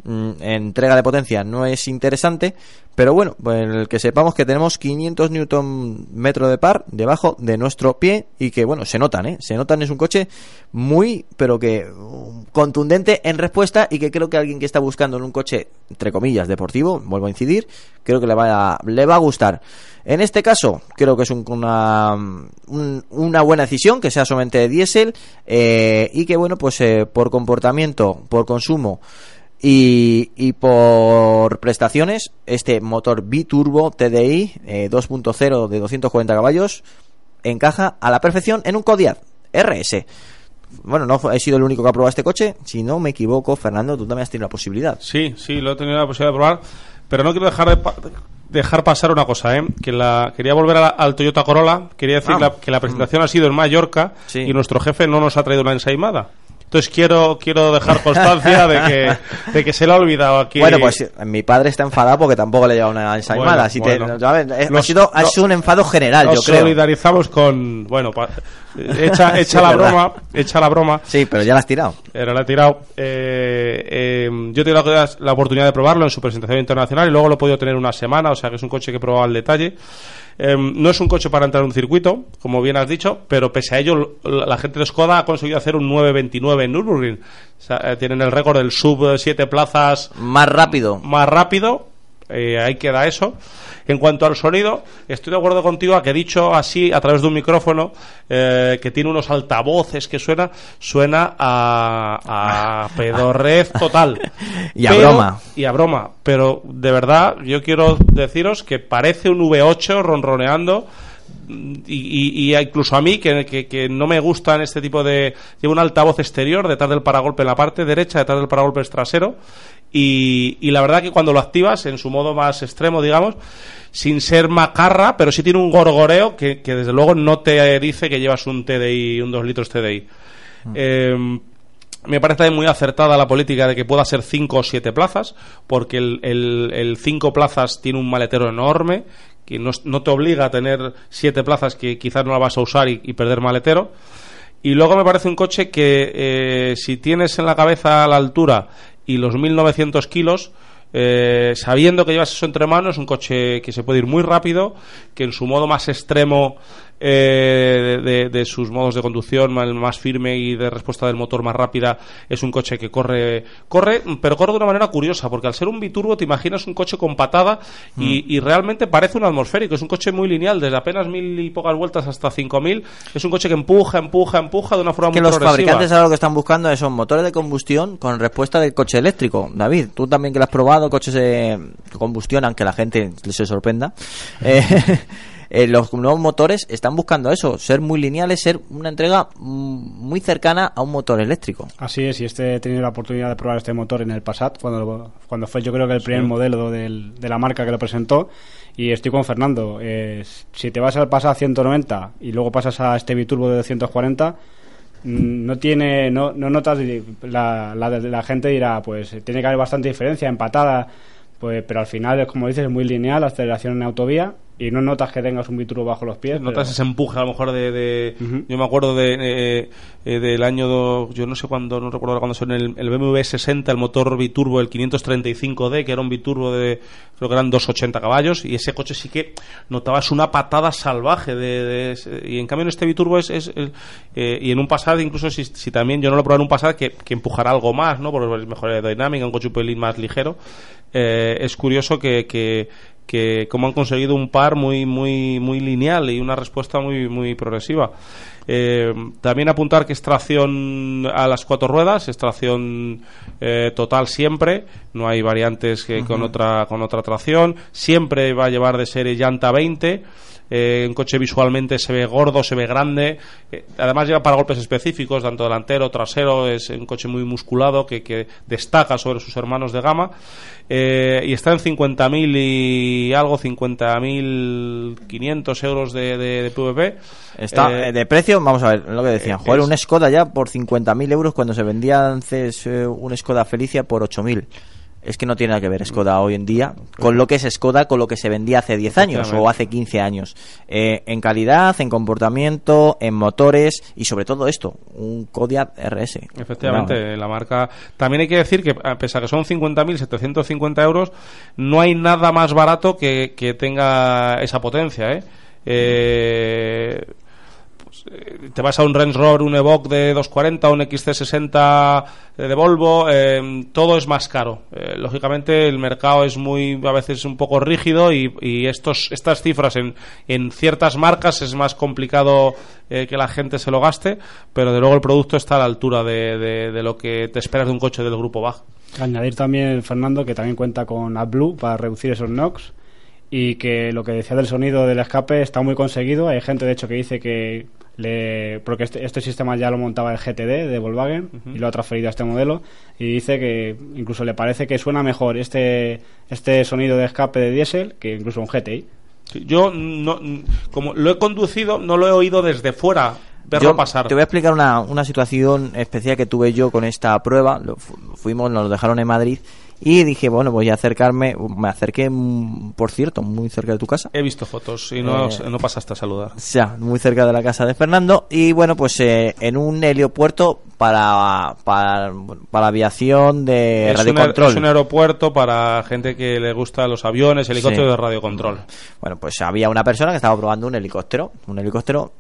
entrega de potencia no es interesante, pero bueno, pues el que sepamos que tenemos 500 newton metro de par debajo de nuestro pie y que bueno, se notan, ¿eh? Se notan, es un coche muy, pero que um, contundente en respuesta y que creo que alguien que está buscando en un coche, entre comillas, deportivo, vuelvo a incidir, creo que le va a, le va a gustar. En este caso, creo que es un- una, un- una buena decisión que sea solamente diésel eh, y que, bueno, pues eh, por comportamiento, por consumo y, y por prestaciones, este motor biturbo TDI eh, 2.0 de 240 caballos encaja a la perfección en un Kodiaq RS. Bueno, no he sido el único que ha probado este coche. Si no me equivoco, Fernando, tú también has tenido la posibilidad. Sí, sí, lo he tenido la posibilidad de probar, pero no quiero dejar de pa- dejar pasar una cosa, ¿eh? que la quería volver a la- al Toyota Corolla, quería decir Ah. la- que la presentación ha sido en Mallorca Sí. y nuestro jefe no nos ha traído una ensaimada. Entonces quiero quiero dejar constancia de que de que se le ha olvidado aquí. Bueno, pues eh, mi padre está enfadado porque tampoco le lleva una ensaimada. Bueno, eh, ha, sido, ha no- sido un enfado general, nos yo creo. solidarizamos con bueno, pa- echa *laughs* echa Sí, la verdad. broma, echa la broma. Sí, pero ya la has tirado. Era la he tirado. Eh, eh, yo he tenido la, la oportunidad de probarlo en su presentación internacional y luego lo he podido tener una semana, o sea que es un coche que he probado al detalle. Eh, no es un coche para entrar en un circuito, como bien has dicho, pero pese a ello, la gente de Skoda ha conseguido hacer un 9.29 en Nürburgring. O sea, eh, tienen el récord del sub 7 plazas Más rápido. más rápido. eh, ahí queda eso. En cuanto al sonido, estoy de acuerdo contigo a que dicho así a través de un micrófono eh, que tiene unos altavoces que suena, suena a, a *laughs* pedorrez total. Y a Pero- broma. Y a broma. Pero de verdad, yo quiero deciros que parece un V8 ronroneando. Y, y- y incluso a mí, que, que- que no me gustan este tipo de... Llevo un altavoz exterior detrás del paragolpe en la parte derecha, detrás del paragolpe trasero. Y, y la verdad que cuando lo activas en su modo más extremo, digamos, sin ser macarra, pero sí tiene un gorgoreo que, que desde luego no te dice que llevas un TDI, un 2 litros TDI. Eh, me parece muy acertada la política de que pueda ser 5 o 7 plazas, porque el 5 plazas tiene un maletero enorme, que no, no te obliga a tener 7 plazas que quizás no la vas a usar y, y perder maletero. Y luego me parece un coche que eh, si tienes en la cabeza la altura y los 1900 kilos, eh, sabiendo que llevas eso entre manos, un coche que se puede ir muy rápido, que en su modo más extremo eh, de, sus modos de conducción, el más firme y de respuesta del motor más rápida, es un coche que corre, corre, pero corre de una manera curiosa, porque al ser un biturbo te imaginas un coche con patada y, y realmente parece un atmosférico, es un coche muy lineal, desde apenas mil y pocas vueltas hasta cinco mil, es un coche que empuja, empuja, empuja de una forma que muy los progresiva. fabricantes ahora lo que están buscando son motores de combustión con respuesta del coche eléctrico. David, tú también que lo has probado, coches de combustión, aunque la gente se sorprenda. Eh, *laughs* eh, los nuevos motores están buscando eso, ser muy lineales, ser una entrega mm, muy cercana a un motor eléctrico. Así es, y este he tenido la oportunidad de probar este motor en el Passat, cuando, lo- cuando fue yo creo que el primer modelo del- de la marca que lo presentó, y estoy con Fernando. eh, si te vas al Passat 190 y luego pasas a este biturbo de 240, mm, no tiene, no, no notas, la, la, la gente dirá, pues tiene que haber bastante diferencia, empatada, pues, pero al final, como dices, es muy lineal, aceleración en autovía, y no notas que tengas un biturbo bajo los pies. Notas pero- ese empuje a lo mejor de... de- Yo me acuerdo de, eh, eh, del año, do- yo no sé cuándo, no recuerdo cuándo son el, el BMW 60, el motor biturbo, el 535D, que era un biturbo de, creo que eran 280 caballos, y ese coche sí que notabas una patada salvaje de... de y en cambio en este biturbo es... es- es, eh, y en un Passat, incluso si, si también, yo no lo probé en un Passat, que, que empujará algo más, ¿no? Es mejor aerodinámica, un coche un pelín más ligero. Eh, es curioso que, que, que como han conseguido un par muy muy muy lineal y una respuesta muy muy progresiva. Eh, también apuntar que es tracción a las cuatro ruedas es tracción eh, total siempre no hay variantes que con otra con otra tracción siempre va a llevar de serie llanta 20 eh, un coche visualmente se ve gordo, se ve grande. Eh, además lleva para golpes específicos, tanto delantero, trasero. Es un coche muy musculado que, que destaca sobre sus hermanos de gama. Eh, y está en 50.000 y algo, 50.500 euros de, de, de PVP. Está Eh, eh, de precio, vamos a ver, lo que decían, joder, es- un Skoda ya por 50.000 euros cuando se vendía antes un Skoda Felicia por 8.000. Es que no tiene nada que ver Skoda hoy en día con lo que es Skoda, con lo que se vendía hace 10 años o hace 15 años. Eh, en calidad, en comportamiento, en motores y sobre todo esto, un Kodiaq RS. Efectivamente, la marca. También hay que decir que, a pesar que son 50.750 euros, no hay nada más barato que, que tenga esa potencia. ¿eh? Eh, eh, te vas a un Range Rover, un Evoque de 240, un XC60 de Volvo, eh, todo es más caro. Eh, lógicamente, el mercado es muy, a veces, un poco rígido y, estos, estas cifras en, en ciertas marcas es más complicado eh, que la gente se lo gaste, pero de luego el producto está a la altura de, de- de lo que te esperas de un coche del grupo BAG. Añadir también, Fernando, que también cuenta con AdBlue para reducir esos NOx y que lo que decía del sonido del escape está muy conseguido. Hay gente, de hecho, que dice que le porque este, este sistema ya lo montaba el GTD de Volkswagen y lo ha transferido a este modelo y dice que incluso le parece que suena mejor este este sonido de escape de diésel que incluso un GTI. Yo, no, como lo he conducido, no lo he oído desde fuera verlo Yo pasar. Te voy a explicar una, una situación especial que tuve yo con esta prueba. Lo fu- fuimos, nos lo dejaron en Madrid y dije, bueno, voy a acercarme. Me acerqué, mm, por cierto, muy cerca de tu casa. He visto fotos y no, Eh, no pasaste a saludar. O sea, muy cerca de la casa de Fernando. Y bueno, pues eh, en un heliopuerto para, para, para aviación de Es un, radiocontrol. es un aeropuerto para gente que le gusta los aviones, helicópteros Sí. de radiocontrol. Bueno, pues había una persona que estaba probando un helicóptero, un helicóptero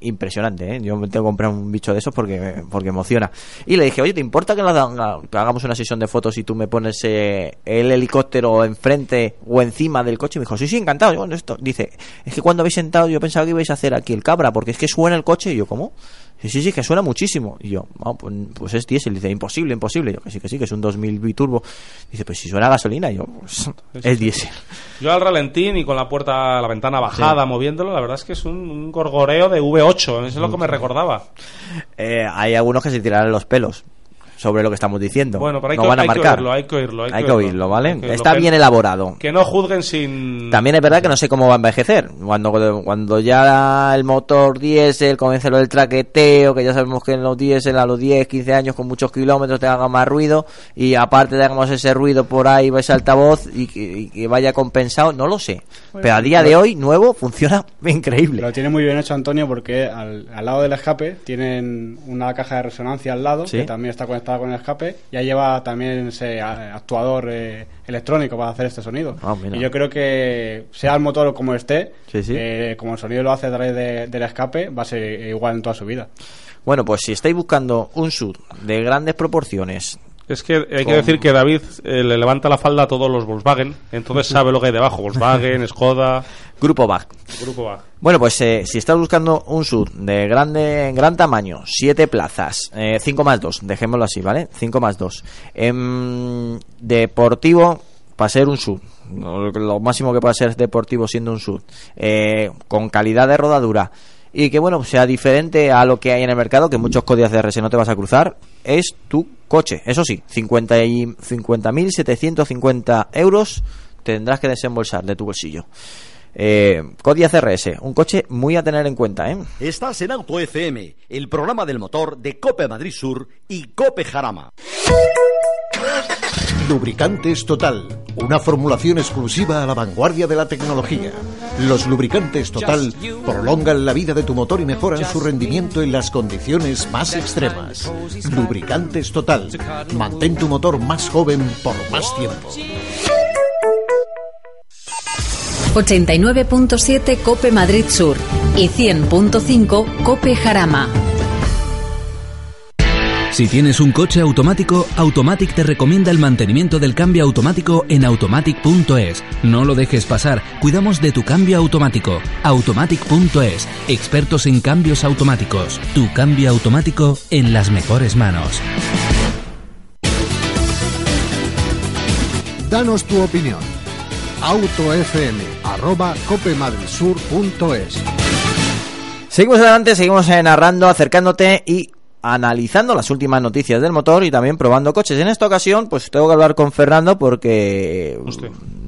impresionante, ¿eh? Yo me tengo que comprar un bicho de esos porque, porque emociona. Y le dije, oye, ¿te importa que, haga- que hagamos una sesión de fotos y tú me pones eh, el helicóptero enfrente o encima del coche? Y me dijo, sí, sí, encantado. Yo, bueno, esto, dice, es que cuando habéis sentado yo pensaba que ibais a hacer aquí el cabra, porque es que suena el coche. Y yo, ¿cómo? Sí, sí, sí, que suena muchísimo. Y yo, "Ah, pues, es diésel. Dice, imposible, imposible. Yo, que sí, que sí, que es un 2000 biturbo. Dice, pues si suena a gasolina. Y yo, pues es diésel. Yo al ralentín y con la puerta, la ventana bajada, moviéndolo, la verdad es que es un, un gorgoreo de V8, eso es lo que me recordaba. Eh, hay algunos que se tirarán los pelos sobre lo que estamos diciendo. Bueno, pero hay, no que, van a hay que oírlo, hay que oírlo. Hay, Hay que oírlo, ¿vale? Hay que oírlo. Está bien elaborado. Que no juzguen sin... También es verdad que no sé cómo va a envejecer. Cuando, cuando ya el motor diésel comience lo del traqueteo, que ya sabemos que en los diésel a los 10, 15 años con muchos kilómetros te haga más ruido y aparte tengamos ese ruido por ahí, ese altavoz y que, y que vaya compensado, no lo sé. Pero a día de hoy, nuevo, funciona *laughs* increíble. Lo tiene muy bien hecho Antonio porque al, al lado del escape tienen una caja de resonancia al lado Sí. que también está conectada con el escape y ahí lleva también ese a- actuador eh, electrónico para hacer este sonido. Mira. y yo creo que sea el motor como esté, Sí, sí. eh, como el sonido lo hace a través de- del escape, va a ser igual en toda su vida. Bueno, pues si estáis buscando un sud de grandes proporciones, Es que hay que decir que David eh, le levanta la falda a todos los Volkswagen, entonces *laughs* sabe lo que hay debajo. Volkswagen, Skoda, Grupo BAG. Grupo BAG. Bueno, pues eh, si estás buscando un sud de grande, gran tamaño, 7 plazas, 5 más 2, dejémoslo así, ¿vale? 5 más 2. deportivo, para ser un sud, lo, máximo que puede ser deportivo siendo un sud, eh, con calidad de rodadura y que, bueno, sea diferente a lo que hay en el mercado, que muchos códigos de no te vas a cruzar, es tu coche. Eso sí, 50 y 50.750 euros tendrás que desembolsar de tu bolsillo. Eh, CRS, un coche muy a tener en cuenta, ¿eh? Estás en Auto FM, el programa del motor de Cope Madrid Sur y Cope Jarama. Lubricantes Total. Una formulación exclusiva a la vanguardia de la tecnología. Los lubricantes Total prolongan la vida de tu motor y mejoran su rendimiento en las condiciones más extremas. Lubricantes Total. Mantén tu motor más joven por más tiempo. 89.7 Cope Madrid Sur y 100.5 Cope Jarama. Si tienes un coche automático, Automatic te recomienda el mantenimiento del cambio automático en automatic.es. No lo dejes pasar, cuidamos de tu cambio automático. Automatic.es, expertos en cambios automáticos. Tu cambio automático en las mejores manos. Danos tu opinión. autofm arroba copemadridsur.es Seguimos adelante, seguimos narrando, acercándote y analizando las últimas noticias del motor y también probando coches. En esta ocasión, pues tengo que hablar con Fernando porque...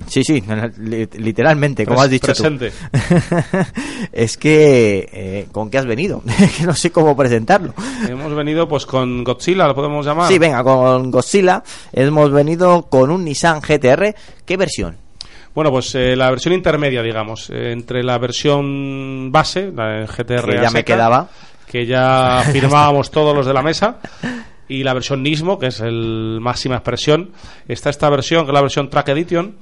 Sí, sí, *laughs* li- literalmente, como Pres- has dicho presente. tú. *laughs* es que... eh, ¿Con qué has venido? *laughs* que no sé cómo presentarlo. Hemos venido pues con Godzilla, lo podemos llamar. Sí, venga, con Godzilla hemos venido con un Nissan GTR. ¿Qué versión? Bueno, pues eh, la versión intermedia, digamos, eh, entre la versión base, la GTR Que ya me quedaba. Que ya *laughs* firmábamos todos los de la mesa, y la versión Nismo, que es el máxima expresión. Está esta versión, que es la versión Track Edition,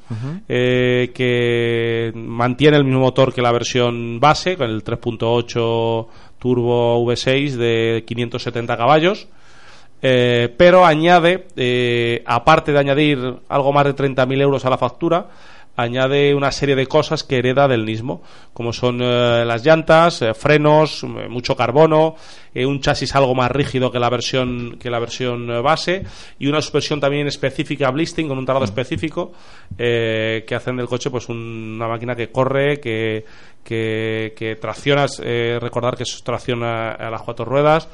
eh, que mantiene el mismo motor que la versión base, con el 3.8 Turbo V6 de 570 caballos. Eh, pero añade, eh, aparte de añadir algo más de 30.000 euros a la factura, añade una serie de cosas que hereda del Nismo, como son eh, las llantas, eh, frenos, eh, mucho carbono, eh, un chasis algo más rígido que la versión que la versión base y una suspensión también específica blisting con un tarado específico eh, que hacen del coche pues un- una máquina que corre, que que, que traccionas, recordar que es tracción a, a las cuatro ruedas,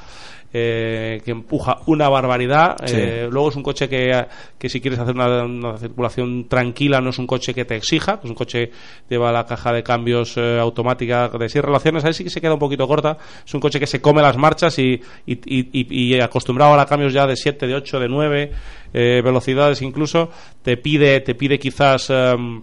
eh, que empuja una barbaridad. Sí. Eh, luego es un coche que, que si quieres hacer una, una circulación tranquila no es un coche que te exija, es un coche que lleva la caja de cambios eh, automática de seis relaciones, ahí sí que se queda un poquito corta, es un coche que se come las marchas y, y, y- y- acostumbrado a cambios ya de 7, de 8, de 9 eh, velocidades incluso, te pide, te pide quizás... em,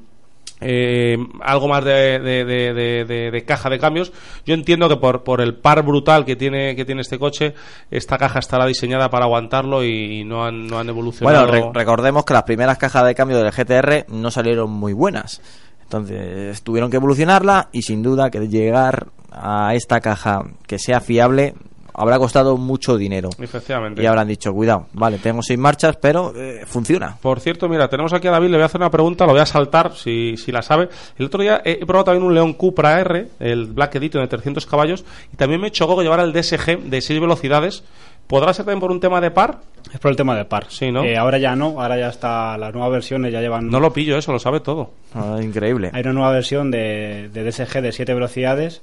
eh, algo más de, de- de- de- caja de cambios. Yo entiendo que por, por el par brutal que tiene, que tiene este coche, esta caja estará diseñada para aguantarlo y no han, no han evolucionado. Bueno, re- recordemos que las primeras cajas de cambio del GTR no salieron muy buenas. Entonces tuvieron que evolucionarla y sin duda que llegar a esta caja que sea fiable habrá costado mucho dinero. Efectivamente. Y habrán dicho, cuidado, vale, tengo seis marchas, pero eh, funciona. Por cierto, mira, tenemos aquí a David, le voy a hacer una pregunta, lo voy a saltar si, si la sabe. El otro día he, probado también un León Cupra R, el Black Edition de 300 caballos, y también me chocó que llevara el DSG de 6 velocidades. ¿Podrá ser también por un tema de par? Es por el tema de par. Sí, ¿no? Eh, ahora ya no, ahora ya está, las nuevas versiones ya llevan... No lo pillo, eso lo sabe todo. Ah, increíble. Hay una nueva versión de, de DSG de 7 velocidades,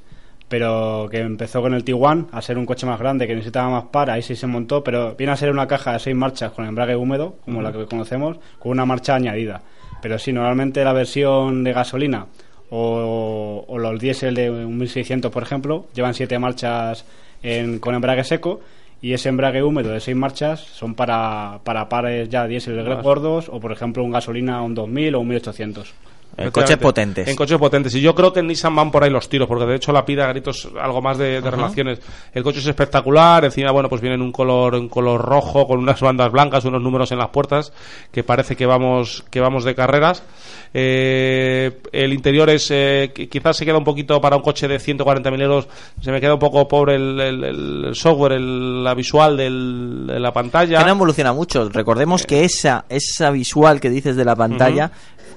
pero que empezó con el Tiguan a ser un coche más grande que necesitaba más par, ahí sí se montó, pero viene a ser una caja de 6 marchas con embrague húmedo, como la que conocemos, con una marcha añadida. Pero sí, normalmente la versión de gasolina o, o los diésel de un 1600, por ejemplo, llevan 7 marchas en- con embrague seco. Y ese embrague húmedo de 6 marchas son para, para pares ya diésel gordos o, por ejemplo, un gasolina un 2000 o un 1800. En coches potentes. En coches potentes. Y yo creo que en Nissan van por ahí los tiros, porque de hecho la pida a gritos algo más de, relaciones. El coche es espectacular, encima, bueno, pues viene en un color, un color rojo, con unas bandas blancas, unos números en las puertas, que parece que vamos, que vamos de carreras. Eh, el interior es, eh, qui- quizás se queda un poquito para un coche de 140.000 euros, se me queda un poco pobre el, el- el software, el- la visual del- de la pantalla. Que no evoluciona mucho. Recordemos que esa, esa visual que dices de la pantalla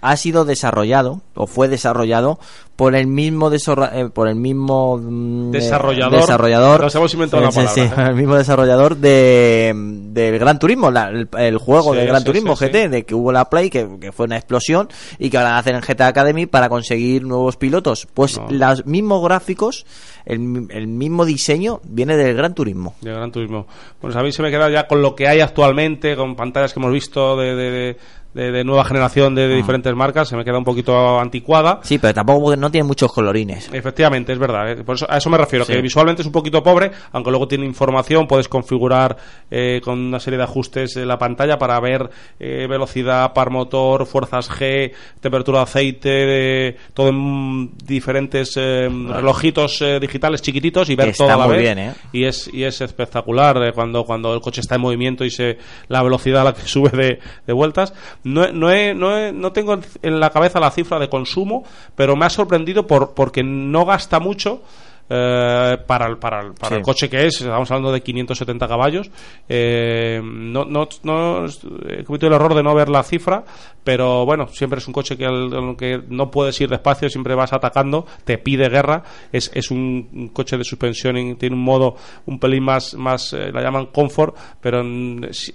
ha sido desarrollado o fue desarrollado por el mismo eh, por el mismo mm, Desarrollador. desarrollador Nos hemos inventado Sí, la palabra, sí, ¿eh? *laughs* el mismo desarrollador de del Gran Turismo la- el, el juego Sí, del Gran Turismo GT de que hubo la Play que, que fue una explosión y que ahora hacen en GTA Academy para conseguir nuevos pilotos pues No. los mismos gráficos el, el mismo diseño viene del Gran Turismo de Gran Turismo. Pues a mí se me queda ya con lo que hay actualmente, con pantallas que hemos visto de, de, de- de, de nueva generación de, de diferentes marcas, se me queda un poquito anticuada. Sí, pero tampoco no tiene muchos colorines. Efectivamente, es verdad. eh, Por eso, a eso me refiero, Sí. que visualmente es un poquito pobre, aunque luego tiene información, puedes configurar eh, con una serie de ajustes en la pantalla para ver eh, velocidad, par motor, fuerzas G, temperatura de aceite, de- todo en diferentes eh, relojitos digitales chiquititos y ver Está todo a la muy vez. bien, ¿eh? Y es, y es espectacular cuando, cuando el coche está en movimiento y se la velocidad a la que *laughs* sube de, de vueltas. No, no, he- no, he- no tengo en la cabeza la cifra de consumo, pero me ha sorprendido por, porque no gasta mucho. Eh, para el, para, el, para Sí. el coche que es, estamos hablando de 570 caballos. eh, no, no, no he cometido el error de no ver la cifra, pero bueno, siempre es un coche que, que no puedes ir despacio, siempre vas atacando, te pide guerra. Es, es un, un coche de suspensión, tiene un modo un pelín más, más eh, la llaman comfort, pero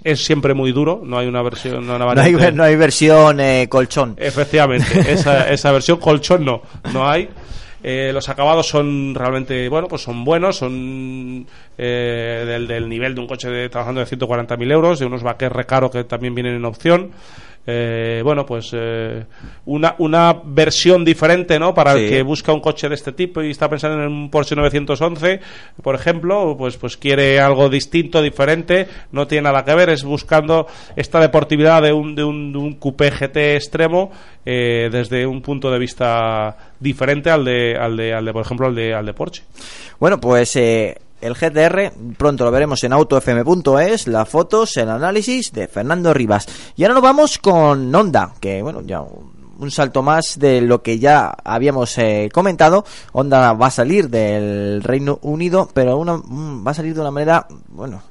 es siempre muy duro. No hay una versión, no, hay una *laughs* No hay, variante- no hay versión eh, colchón. Efectivamente, esa, esa versión colchón no, no hay. Eh, los acabados son realmente, bueno, pues son buenos, son eh, del, del nivel de un coche de, trabajando de 140.000 euros, de unos baquets recaro que también vienen en opción. Eh, bueno, pues eh, una, una versión diferente, ¿no? Para Sí. el que busca un coche de este tipo y está pensando en un Porsche 911, por ejemplo, pues, pues quiere algo distinto, diferente, no tiene nada que ver, es buscando esta deportividad de un, de un, de un coupé GT extremo eh, desde un punto de vista diferente al de, al de, al de por ejemplo, al de, al de Porsche. Bueno, pues eh, el GTR pronto lo veremos en autofm.es, las fotos, el análisis de Fernando Rivas. Y ahora nos vamos con Honda, que bueno, ya un salto más de lo que ya habíamos eh, comentado. Honda va a salir del Reino Unido, pero una, mm, va a salir de una manera, bueno,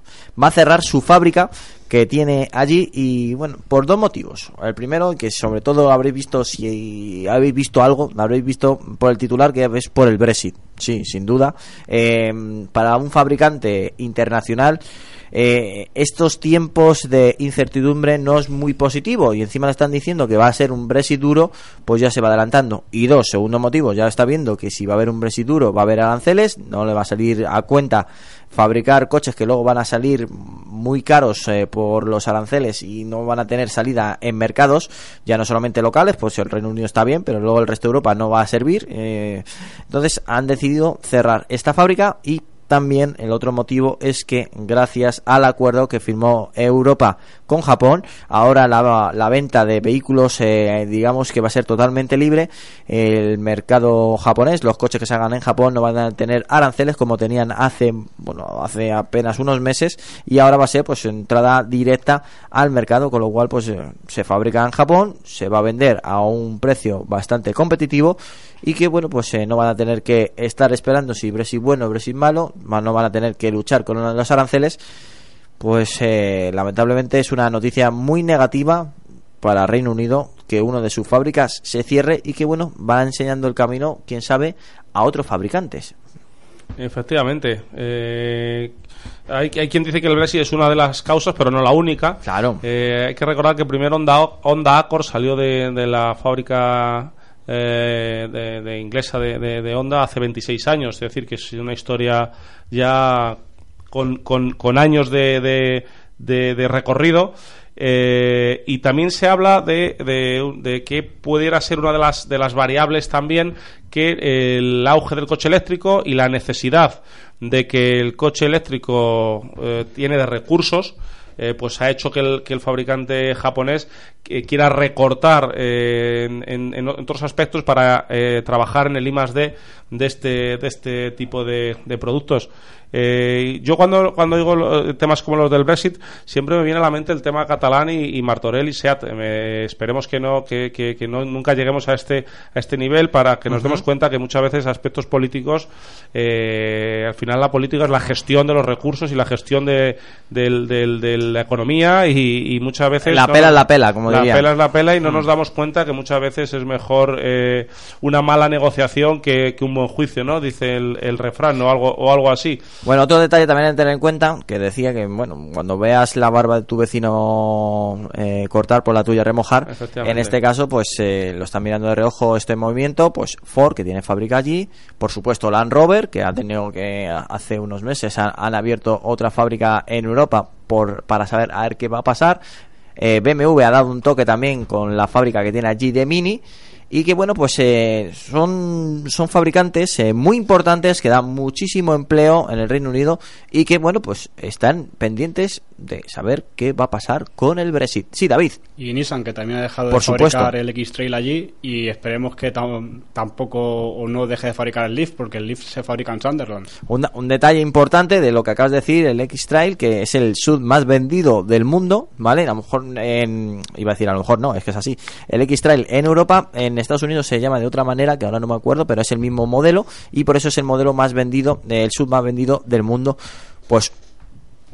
va a cerrar su fábrica que tiene allí y bueno, por dos motivos. El primero, que sobre todo habréis visto, si habéis visto algo, habréis visto por el titular que es por el Brexit. Sí, sin duda. Eh, para un fabricante internacional, eh, estos tiempos de incertidumbre no es muy positivo y encima le están diciendo que va a ser un Brexit duro, pues ya se va adelantando. Y dos, segundo motivo, ya está viendo que si va a haber un Brexit duro va a haber aranceles, no le va a salir a cuenta fabricar coches que luego van a salir muy caros eh, por los aranceles y no van a tener salida en mercados, ya no solamente locales, pues el Reino Unido está bien, pero luego el resto de Europa no va a servir. eh, entonces han decidido cerrar esta fábrica y también el otro motivo es que gracias al acuerdo que firmó Europa con Japón, ahora la, la venta de vehículos eh, digamos que va a ser totalmente libre. El mercado japonés, los coches que se hagan en Japón no van a tener aranceles como tenían hace bueno hace apenas unos meses y ahora va a ser pues entrada directa al mercado, con lo cual pues eh, se fabrica en Japón, se va a vender a un precio bastante competitivo y que bueno pues eh, no van a tener que estar esperando si Brexit bueno o Brexit malo, ma- no van a tener que luchar con los aranceles, pues eh, lamentablemente es una noticia muy negativa para Reino Unido que uno de sus fábricas se cierre y que bueno va enseñando el camino, quién sabe, a otros fabricantes. Efectivamente. Eh, hay, hay quien dice que el Brexit es una de las causas, pero no la única. Claro. Eh, hay que recordar que primero Honda, Honda Accord salió de, de la fábrica eh, de, de inglesa de, de- Honda hace 26 años. Es decir, que es una historia ya con, con- años de, recorrido. Eh, y también se habla de, de, de que pudiera ser una de las, de las variables también que el auge del coche eléctrico y la necesidad de que el coche eléctrico eh, tiene de recursos eh, pues ha hecho que el, que el fabricante japonés eh, quiera recortar eh, en, en- otros aspectos para eh, trabajar en el I más D de este, de este tipo de, de productos. Eh, yo cuando, cuando digo lo- temas como los del Brexit, siempre me viene a la mente el tema catalán y, y Martorell y Seat. Eh, esperemos que no, que, que- que no nunca lleguemos a este, a este nivel para que nos demos cuenta que muchas veces aspectos políticos, eh, al final la política es la gestión de los recursos y la gestión de, del- del- de la economía y, y muchas veces... La no pela es la pela, como La dirían. pela es la pela y no Mm. nos damos cuenta que muchas veces es mejor eh, una mala negociación que, que un buen juicio, ¿no? Dice el, el refrán o algo, o algo así. Bueno, otro detalle también a tener en cuenta, que decía que, bueno, cuando veas la barba de tu vecino eh, cortar por la tuya remojar, en este caso, pues eh, lo están mirando de reojo este movimiento, pues Ford, que tiene fábrica allí, por supuesto Land Rover, que ha tenido que hace unos meses han, han abierto otra fábrica en Europa por, para saber a ver qué va a pasar. eh, BMW ha dado un toque también con la fábrica que tiene allí de Mini y que bueno pues eh, son son fabricantes eh, muy importantes que dan muchísimo empleo en el Reino Unido y que bueno pues están pendientes de saber qué va a pasar con el Brexit sí David Y Nissan, que también ha dejado Por de fabricar supuesto. el X-Trail allí y esperemos que tam- tampoco o no deje de fabricar el Leaf, porque el Leaf se fabrica en Sunderland. Un, un detalle importante de lo que acabas de decir, el X-Trail, que es el sub más vendido del mundo, ¿vale? A lo mejor en... Iba a decir, a lo mejor no, es que es así. El X-Trail en Europa, en Estados Unidos se llama de otra manera, que ahora no me acuerdo, pero es el mismo modelo y por eso es el modelo más vendido, el sub más vendido del mundo. Pues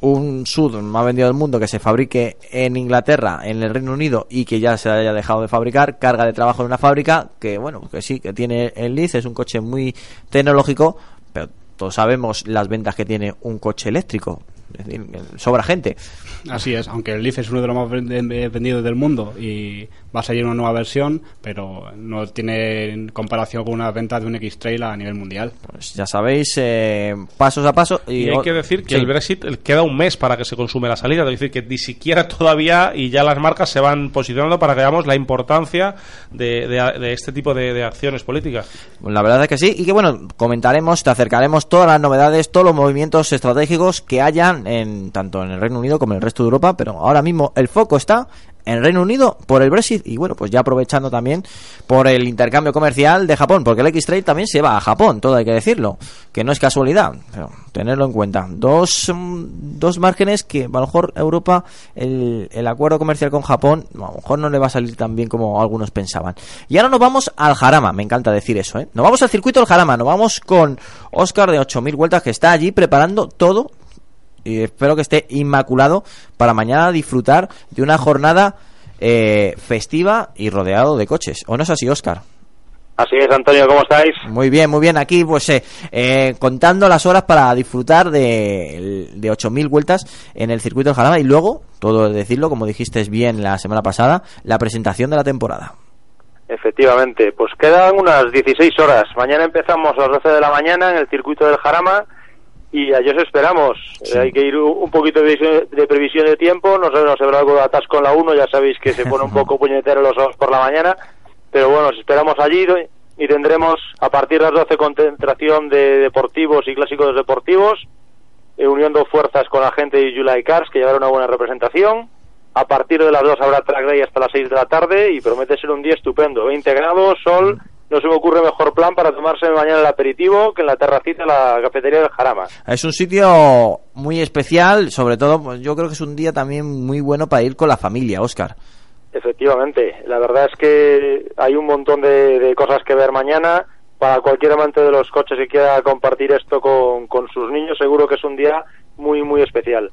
un sud más vendido del mundo que se fabrique en Inglaterra, en el Reino Unido y que ya se haya dejado de fabricar, carga de trabajo en una fábrica que bueno, que sí, que tiene el Leaf, es un coche muy tecnológico, pero todos sabemos las ventas que tiene un coche eléctrico, es decir, que sobra gente. Así es, aunque el Leaf es uno de los más ven- vendidos del mundo y va a salir una nueva versión, pero no tiene en comparación con una venta de un X-Trail a nivel mundial. Pues ya sabéis, eh, pasos a paso. Y, Y hay que decir que Sí. el Brexit eh, queda un mes para que se consume la salida, es decir, que ni siquiera *laughs* todavía y ya las marcas se van posicionando para que veamos la importancia de, de- de este tipo de, de acciones políticas. La verdad es que sí, y que bueno, comentaremos, te acercaremos todas las novedades, todos los movimientos estratégicos que hayan en tanto en el Reino Unido como en el resto de Europa, pero ahora mismo el foco está en Reino Unido por el Brexit y bueno, pues ya aprovechando también por el intercambio comercial de Japón, porque el X-Trail también se va a Japón, todo hay que decirlo, que no es casualidad, pero tenerlo en cuenta. Dos, mm, dos márgenes que a lo mejor Europa, el, el acuerdo comercial con Japón, a lo mejor no le va a salir tan bien como algunos pensaban. Y ahora nos vamos al Jarama, me encanta decir eso, ¿eh? Nos vamos al circuito del Jarama, nos vamos con Oscar de 8000 vueltas que está allí preparando todo y espero que esté inmaculado para mañana disfrutar de una jornada eh, festiva y rodeado de coches. ¿O no es así, Oscar? Así es, Antonio, ¿cómo estáis? Muy bien, muy bien. Aquí, pues, eh, eh, contando las horas para disfrutar de, de 8.000 vueltas en el circuito del Jarama y luego, todo decirlo, como dijiste bien la semana pasada, la presentación de la temporada. Efectivamente, pues quedan unas 16 horas. Mañana empezamos a las 12 de la mañana en el circuito del Jarama y allí os esperamos. Eh, hay que ir un poquito de previsión, de previsión de tiempo. No sé, no se habrá algo de atasco en la 1, ya sabéis que se pone un *laughs* poco puñetero los ojos por la mañana. Pero bueno, os esperamos allí y tendremos a partir de las 12 concentración de deportivos y clásicos deportivos, eh, uniendo fuerzas con la gente de July Cars que llevará una buena representación. A partir de las 2 habrá track day hasta las 6 de la tarde y promete ser un día estupendo. 20 grados, sol, no se me ocurre mejor plan para tomarse mañana el aperitivo que en la terracita de la cafetería del Jarama. Es un sitio muy especial, sobre todo, pues, yo creo que es un día también muy bueno para ir con la familia, Oscar. Efectivamente, la verdad es que hay un montón de, de cosas que ver mañana. Para cualquier amante de los coches que quiera compartir esto con, con sus niños, seguro que es un día muy, muy especial.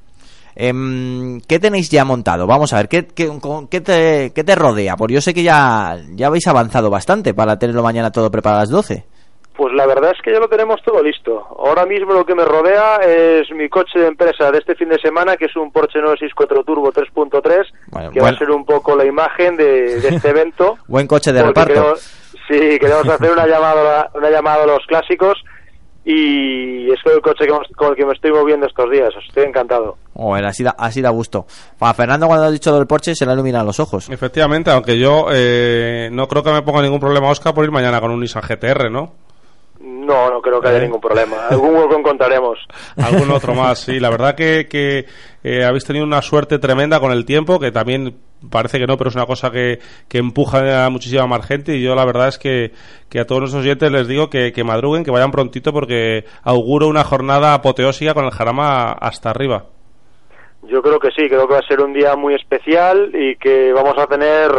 Em, ¿Qué tenéis ya montado? Vamos a ver, ¿qué, qué, te, qué te rodea? Porque yo sé que ya, ya habéis avanzado bastante para tenerlo mañana todo preparado a las 12. Pues la verdad es que ya lo tenemos todo listo. Ahora mismo lo que me rodea es mi coche de empresa de este fin de semana, que es un Porsche 964 Turbo 3.3, Bueno, que va a ser un poco la imagen de, de este evento. *laughs* Buen coche de reparto. queremos- sí, queremos hacer una llamada, una llamada a los clásicos y es el coche que con el que me estoy moviendo estos días. Estoy encantado. Joder, así da, así da gusto. A Fernando cuando has dicho del Porsche se le iluminan los ojos. Efectivamente, aunque yo eh, no creo que me ponga ningún problema, Oscar, por ir mañana con un Nissan GTR, ¿no? No, no creo que haya Eh. ningún problema. Algún hueco encontraremos. *laughs* Algún otro más, sí. La verdad que, que eh, habéis tenido una suerte tremenda con el tiempo, que también parece que no, pero es una cosa que, que empuja a muchísima más gente. Y yo la verdad es que, que a todos nuestros oyentes les digo que, que madruguen, que vayan prontito, porque auguro una jornada apoteósica con el Jarama hasta arriba. Yo creo que sí, creo que va a ser un día muy especial y que vamos a tener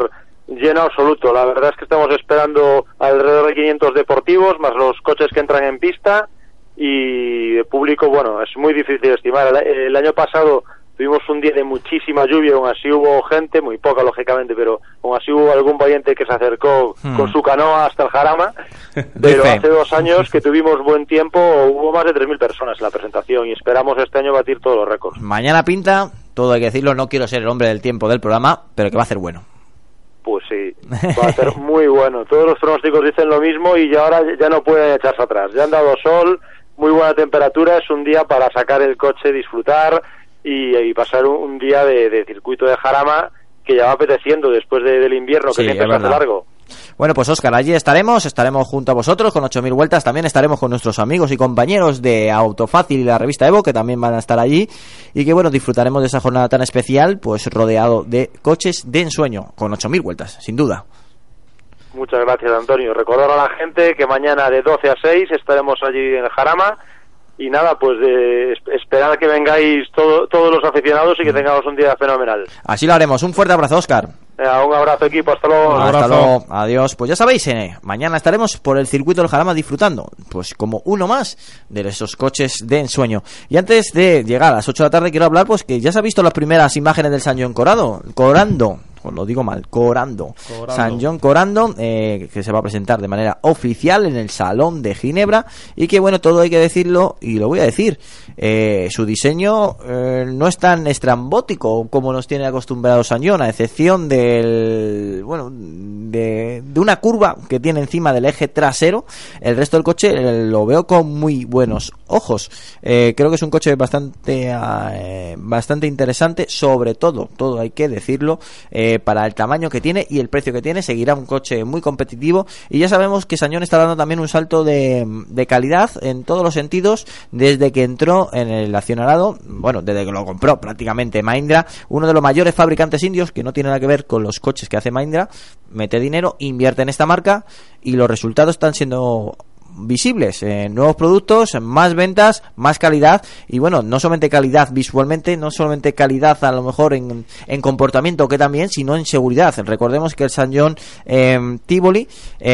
lleno absoluto. La verdad es que estamos esperando alrededor de 500 deportivos, más los coches que entran en pista y de público, bueno, es muy difícil estimar. El, el año pasado tuvimos un día de muchísima lluvia, aún así hubo gente, muy poca lógicamente, pero aún así hubo algún valiente que se acercó Hmm. con su canoa hasta el Jarama. *laughs* Pero hace dos años que tuvimos buen tiempo, hubo más de 3.000 personas en la presentación y esperamos este año batir todos los récords. Mañana pinta, todo hay que decirlo, no quiero ser el hombre del tiempo del programa, pero que va a ser bueno. Pues sí, *laughs* va a ser muy bueno. Todos los pronósticos dicen lo mismo y ya ahora ya no pueden echarse atrás. Ya han dado sol, muy buena temperatura, es un día para sacar el coche, disfrutar y, y pasar un, un día de, de circuito de Jarama que ya va apeteciendo después de- del invierno que Sí, siempre es largo. Bueno, pues Óscar, allí estaremos, estaremos junto a vosotros con 8.000 vueltas, también estaremos con nuestros amigos y compañeros de Autofácil y la revista Evo, que también van a estar allí, y que bueno, disfrutaremos de esa jornada tan especial, pues rodeado de coches de ensueño, con 8.000 vueltas, sin duda. Muchas gracias, Antonio. Recordar a la gente que mañana de 12 a 6 estaremos allí en Jarama. Y nada, pues de es- esperar que vengáis todo- todos los aficionados y que tengamos un día fenomenal. Así lo haremos, un fuerte abrazo, Óscar. Venga, un abrazo, equipo. Hasta luego. Hasta luego, adiós. Pues ya sabéis, eh, mañana estaremos por el circuito del Jarama disfrutando, pues como uno más de esos coches de ensueño. Y antes de llegar a las 8 de la tarde, quiero hablar, pues que ya se han visto las primeras imágenes del San John Corado, Corando. Lo digo mal, Corando. Corando. San John Corando, eh, que se va a presentar de manera oficial en el Salón de Ginebra. Y que bueno, todo hay que decirlo, y lo voy a decir. eh, su diseño eh, no es tan estrambótico como nos tiene acostumbrado San John, a excepción del. Bueno, de, de una curva que tiene encima del eje trasero. El resto del coche lo veo con muy buenos ojos. Creo que es un coche bastante, bastante interesante, sobre todo, todo hay que decirlo, eh, para el tamaño que tiene y el precio que tiene. Seguirá un coche muy competitivo. Y ya sabemos que Sañón está dando también un salto de, calidad en todos los sentidos desde que entró en el accionariado, bueno, desde que lo compró prácticamente Mahindra, uno de los mayores fabricantes indios que no tiene nada que ver con los coches que hace Mahindra, mete dinero, invierte en esta marca y los resultados están siendo visibles, eh, nuevos productos, más ventas, más calidad y bueno, no solamente calidad visualmente, no solamente calidad a lo mejor en, en comportamiento que también, sino en seguridad. Recordemos que el San John eh, Tivoli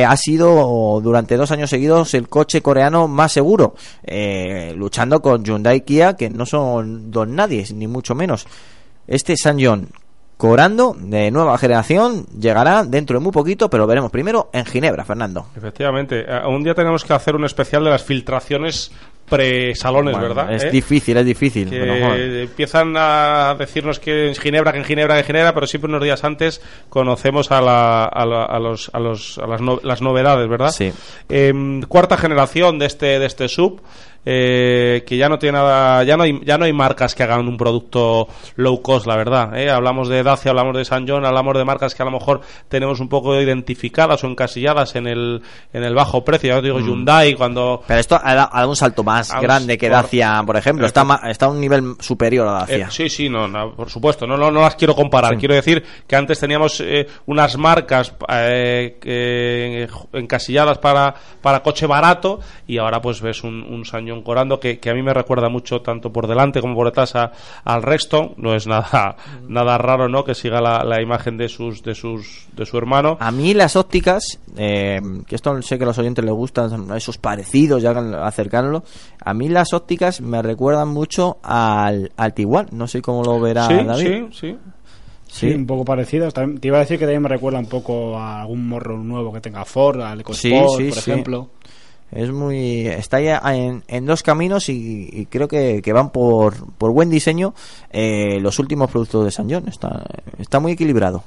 ha sido durante dos años seguidos el coche coreano más seguro, eh, luchando con Hyundai Kia que no son don nadie, ni mucho menos. Este San Corando de nueva generación llegará dentro de muy poquito, pero lo veremos primero en Ginebra, Fernando. Efectivamente, eh, un día tenemos que hacer un especial de las filtraciones pre-salones, Bueno, ¿verdad? Es ¿Eh? difícil, es difícil. que Bueno, joder. empiezan a decirnos que en Ginebra, que en Ginebra, que en Ginebra, pero siempre unos días antes conocemos a, la- a, la- a los, a, los, a las, no- las novedades, ¿verdad? Sí. Em, cuarta generación de este, de este sub. Eh, que ya no tiene nada, ya no hay, ya no hay marcas que hagan un producto low cost, la verdad. ¿eh? Hablamos de Dacia, hablamos de San John, hablamos de marcas que a lo mejor tenemos un poco identificadas o encasilladas en el, en el bajo precio. Ya os digo, Mm. Hyundai, cuando Pero esto ha dado, ha dado un salto más Ah, grande que Dacia, por ejemplo. Está, ma- está a un nivel superior a Dacia. Eh, sí, sí, no, no, por supuesto, no, no, no las quiero comparar. Sí. Quiero decir que antes teníamos eh, unas marcas eh, encasilladas para, para coche barato y ahora pues ves un, un Sañón Corando que, que a mí me recuerda mucho tanto por delante como por detrás a- al resto. No es nada, *laughs* nada raro, ¿no? Que siga la, la imagen de sus, de sus, de su hermano. A mí las ópticas, eh, que esto sé que a los oyentes les gustan, esos parecidos, ya acercarlo. A mí las ópticas me recuerdan mucho al, al Tiguan. No sé cómo lo verá Sí, David. sí, sí. Sí, un poco parecido. También- Te iba a decir que también me recuerda un poco a algún morro nuevo que tenga Ford, al Sí, EcoSport, sí, por sí. ejemplo. Es muy. Está ya en, en dos caminos y, y creo que, que van por, por buen diseño eh, los últimos productos de San John. Está, está muy equilibrado.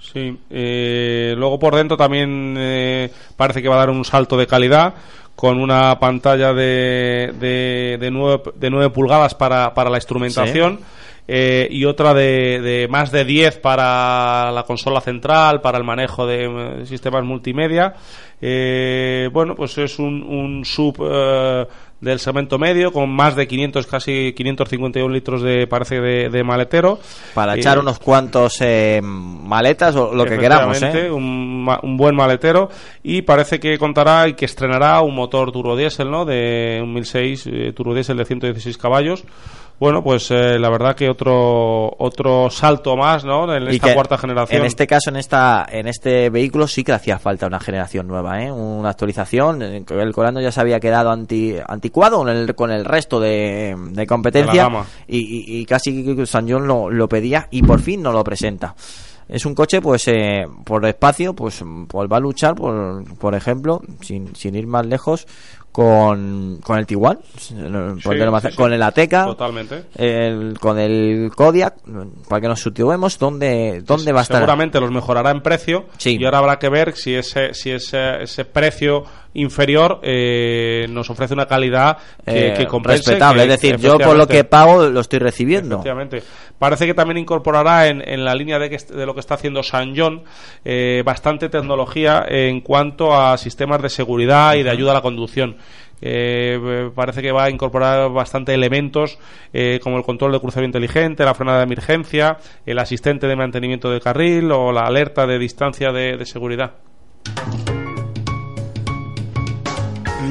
Sí, eh, luego por dentro también eh, parece que va a dar un salto de calidad con una pantalla de, de, de, 9, de 9 pulgadas para, para la instrumentación eh, y otra de, de más de 10 para la consola central, para el manejo de eh, sistemas multimedia. Eh, bueno, pues es un, un sub eh, del segmento medio con más de 500, casi 551 litros de, parece, de, de maletero. Para Eh, echar unos cuantos eh, maletas o lo que queramos. Un, un buen maletero y parece que contará y que estrenará un motor turbodiesel, ¿no? De un 1006 eh, turbodiesel de 116 caballos. Bueno, pues eh, la verdad que otro otro salto más, ¿no? En esta cuarta generación. En este caso, en esta en este vehículo sí que hacía falta una generación nueva, ¿eh? una actualización. eh, El Corando ya se había quedado anti, anticuado con el, con el resto de, de competencia De y, y- y casi que San John lo, lo pedía y por fin no lo presenta. Es un coche, pues, eh, por espacio, pues, pues va a luchar, por, por ejemplo, sin, sin ir más lejos, con, con el Tiguan, Sí, con el Ateca, Totalmente. el- con el Kodiak, para que nos situemos dónde, dónde va a estar. Seguramente los mejorará en precio Sí. y ahora habrá que ver si ese, si ese, ese precio inferior eh, nos ofrece una calidad que, Eh, que compense, respetable, que- es decir, yo por lo que pago lo estoy recibiendo. Efectivamente. Parece que también incorporará en, en la línea de, que, de lo que está haciendo San John eh, bastante tecnología en cuanto a sistemas de seguridad y de ayuda a la conducción. Eh, eh, parece que va a incorporar bastante elementos eh, como el control de crucero inteligente, la frenada de emergencia, el asistente de mantenimiento de carril o la alerta de distancia de, de seguridad.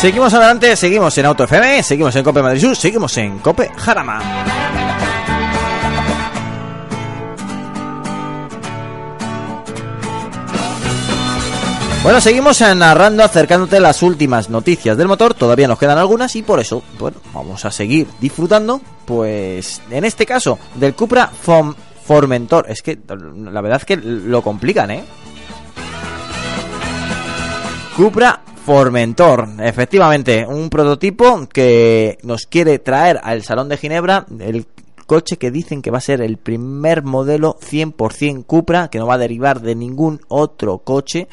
Seguimos adelante, seguimos en Auto FM, seguimos en Cope Madrid Sur, seguimos en Cope Jarama. Bueno, seguimos narrando, acercándote las últimas noticias del motor. Todavía nos quedan algunas y por eso, bueno, vamos a seguir disfrutando. Pues en este caso, del Cupra Formentor. Es que la verdad es que lo complican, ¿eh? Cupra Formentor, efectivamente, un prototipo que nos quiere traer al Salón de Ginebra el coche que dicen que va a ser el primer modelo 100% Cupra, que no va a derivar de ningún otro coche.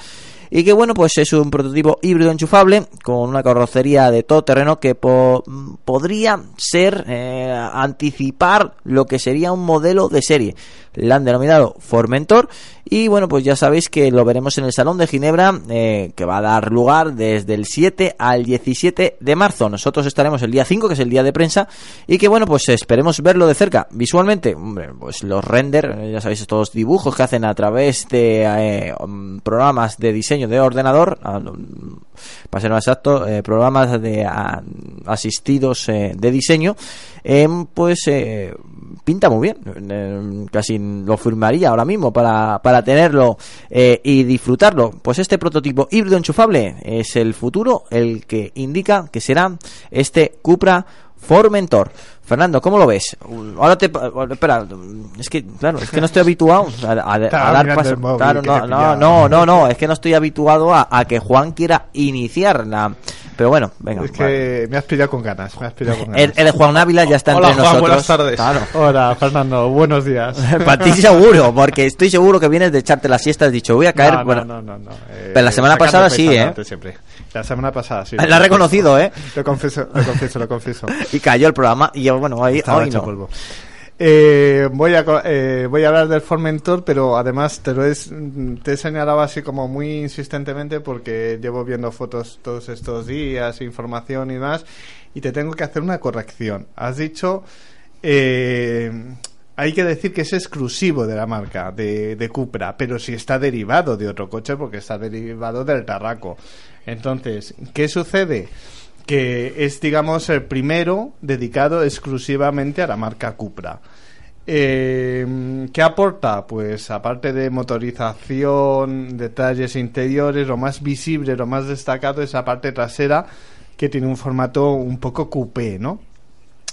Y que bueno, pues es un prototipo híbrido enchufable con una carrocería de todo terreno que po- podría ser eh, anticipar lo que sería un modelo de serie. La han denominado Formentor y bueno, pues ya sabéis que lo veremos en el Salón de Ginebra eh, que va a dar lugar desde el 7 al 17 de marzo. Nosotros estaremos el día 5, que es el día de prensa y que bueno, pues esperemos verlo de cerca. Visualmente, hombre, pues los render, eh, ya sabéis, estos dibujos que hacen a través de eh, um, programas de diseño de ordenador, para ser más exacto, programas de ah, asistidos de diseño, pues pinta muy bien. Casi lo firmaría ahora mismo para, para tenerlo eh, y disfrutarlo. Pues este prototipo híbrido enchufable es el futuro, el que indica que será este Cupra Formentor. Fernando, ¿cómo lo ves? Ahora te... Espera, es que, claro, es que no estoy habituado a, a- a Estaba dar paso. el móvil, Claro, que no, no, no, no, no, es que no estoy habituado a, a que Juan quiera iniciar la... Pero bueno, venga. Es que me has pillado con ganas, me has pillado con *laughs* El, ganas. el de Juan Ávila ya está Hola, entre Juan, nosotros. buenas tardes. Claro. *laughs* Hola, Fernando, buenos días. *laughs* Para ti seguro, porque estoy seguro que vienes de echarte la siesta. Has dicho, voy a caer. No, no, bueno, no, no, no. Eh, pero la semana pasada sí, ¿eh? Siempre. La semana pasada sí. La ha reconocido, ¿eh? Lo confieso, lo confieso, lo confieso. Y cayó el programa. Y bueno, hoy, hoy no. polvo. Eh, voy, a, eh, voy a hablar del Formentor, pero además te lo es, te he señalado así como muy insistentemente porque llevo viendo fotos todos estos días, información y más, y te tengo que hacer una corrección. Has dicho, eh, hay que decir que es exclusivo de la marca, de, de Cupra, pero si está derivado de otro coche porque está derivado del Tarraco. Entonces, ¿qué sucede? Que es, digamos, el primero dedicado exclusivamente a la marca Cupra. Eh, ¿Qué aporta? Pues aparte de motorización, detalles interiores, lo más visible, lo más destacado es la parte trasera que tiene un formato un poco coupé, ¿no?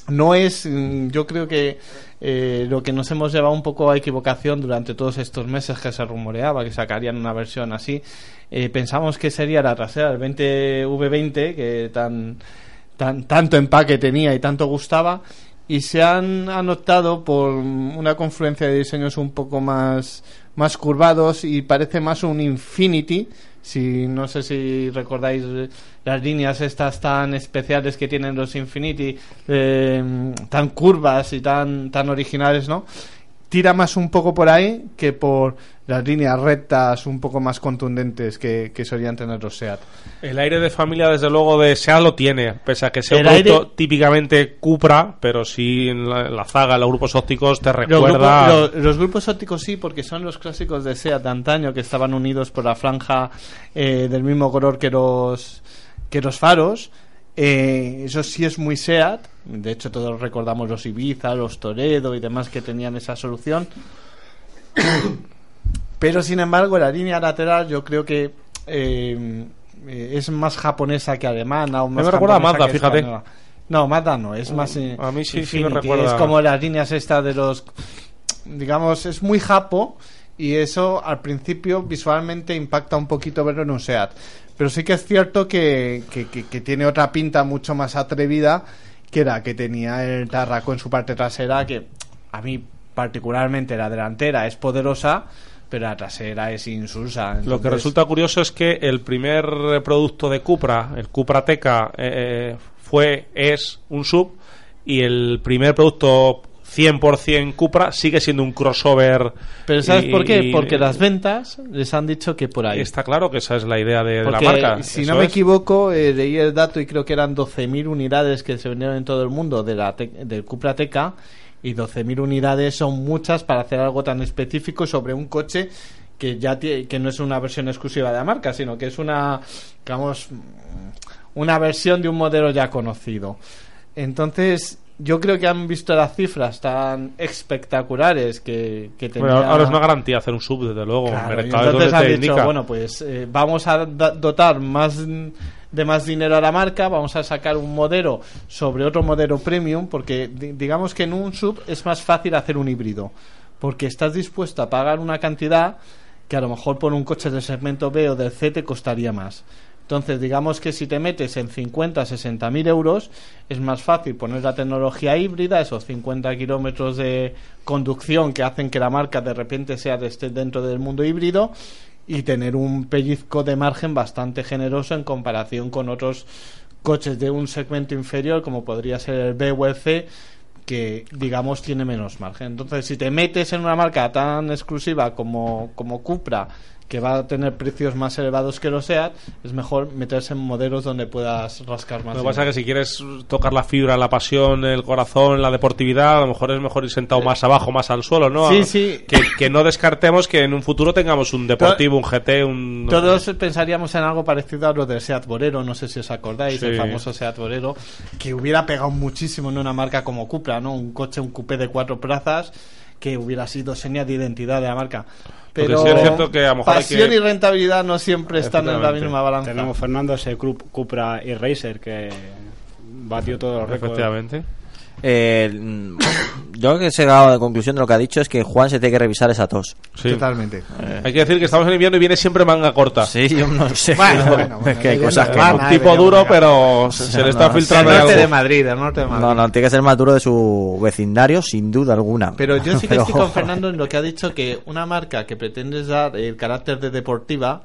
No es, mm, yo creo que eh, lo que nos hemos llevado un poco a equivocación durante todos estos meses que se rumoreaba que sacarían una versión así. Eh, pensamos que sería la trasera del 20V20 que tan, tan tanto empaque tenía y tanto gustaba y se han anotado por una confluencia de diseños un poco más más curvados y parece más un Infinity. Si no sé si recordáis las líneas estas tan especiales que tienen los Infinity eh, tan curvas y tan tan originales no tira más un poco por ahí que por las líneas rectas un poco más contundentes que, que solían tener los SEAT. El aire de familia, desde luego, de SEAT lo tiene, pese a que sea El un producto aire- típicamente Cupra, pero sí en la, en la zaga, en los grupos ópticos, te Los recuerda... grupos, los grupos ópticos sí, porque son los clásicos de SEAT de antaño que estaban unidos por la franja eh, del mismo color que los, que los faros. Eh, eso sí es muy SEAT. De hecho, todos recordamos los Ibiza, los Toledo y demás que tenían esa solución. Pero sin embargo, la línea lateral yo creo que eh, eh, es más japonesa que alemana. O me recuerda a Mazda, fíjate. española. No, Mazda no, es más. eh, a mí sí, sí me recuerda. Es como las líneas estas de los. Digamos, es muy japo y eso al principio visualmente impacta un poquito verlo en un SEAT. Pero sí que es cierto que, que- que- que tiene otra pinta mucho más atrevida que era que tenía el Tarraco en su parte trasera, que a mí particularmente la delantera es poderosa, pero la trasera es insulsa. Lo que resulta curioso es que el primer eh, producto de Cupra, el Cupra Teca, eh, fue, es un sub y el primer producto 100% Cupra sigue siendo un crossover. Pero ¿sabes y- por qué? y- Porque las ventas les han dicho que por ahí. Está claro que esa es la idea de, de la marca. Si eso no me es. equivoco, eh, leí el dato y creo que eran 12.000 unidades que se vendieron en todo el mundo de la del Cupra Teca y 12.000 unidades son muchas para hacer algo tan específico sobre un coche que ya que no es una versión exclusiva de la marca, sino que es una digamos una versión de un modelo ya conocido. Entonces, yo creo que han visto las cifras tan espectaculares que, que Bueno, ahora es una garantía hacer un sub, desde luego. Claro, mercado entonces han dicho, bueno, pues eh, vamos a dotar más de más dinero a la marca, vamos a sacar un modelo sobre otro modelo premium, porque di- digamos que en un sub es más fácil hacer un híbrido, porque estás dispuesto a pagar una cantidad que a lo mejor por un coche del segmento B o del C te costaría más. Entonces, digamos que si te metes en 50, 60 mil euros, es más fácil poner la tecnología híbrida, esos 50 kilómetros de conducción que hacen que la marca de repente sea de este, dentro del mundo híbrido y tener un pellizco de margen bastante generoso en comparación con otros coches de un segmento inferior, como podría ser el B C, que digamos tiene menos margen. Entonces, si te metes en una marca tan exclusiva como, como Cupra, que va a tener precios más elevados que los SEAT, es mejor meterse en modelos donde puedas rascar más. Lo que pasa es que si quieres tocar la fibra, la pasión, el corazón, la deportividad, a lo mejor es mejor ir sentado más abajo, más al suelo, ¿no? Sí, sí. Que, que no descartemos que en un futuro tengamos un deportivo, un GT, un... Todos pensaríamos en algo parecido a lo del Seat Borero, no sé si os acordáis, Sí. el famoso Seat Borero, que hubiera pegado muchísimo en una marca como Cupra, ¿no? Un coche, un coupé de cuatro plazas que hubiera sido señal de identidad de la marca. Porque Pero sí es cierto que a lo mejor hay pasión que- y rentabilidad no siempre están en la misma balanza. Tenemos Fernando ese Cupra y Racer que batió todos los récords. Efectivamente. Eh, mm, yo que he llegado a la conclusión de lo que ha dicho es que Juan se tiene que revisar esa tos. Sí. Totalmente. Hay que decir que estamos en invierno y viene siempre manga corta. Sí, yo no sé. Bueno, pero *laughs* bueno, es bueno, que hay cosas que no. Un tipo duro, pero se, se le está no, filtrando el norte algo. de Madrid, el norte de Madrid. No, no, tiene que ser más duro de su vecindario, sin duda alguna. Pero yo sí que *laughs* Pero- estoy con Fernando en lo que ha dicho que una marca que pretendes dar el carácter de deportiva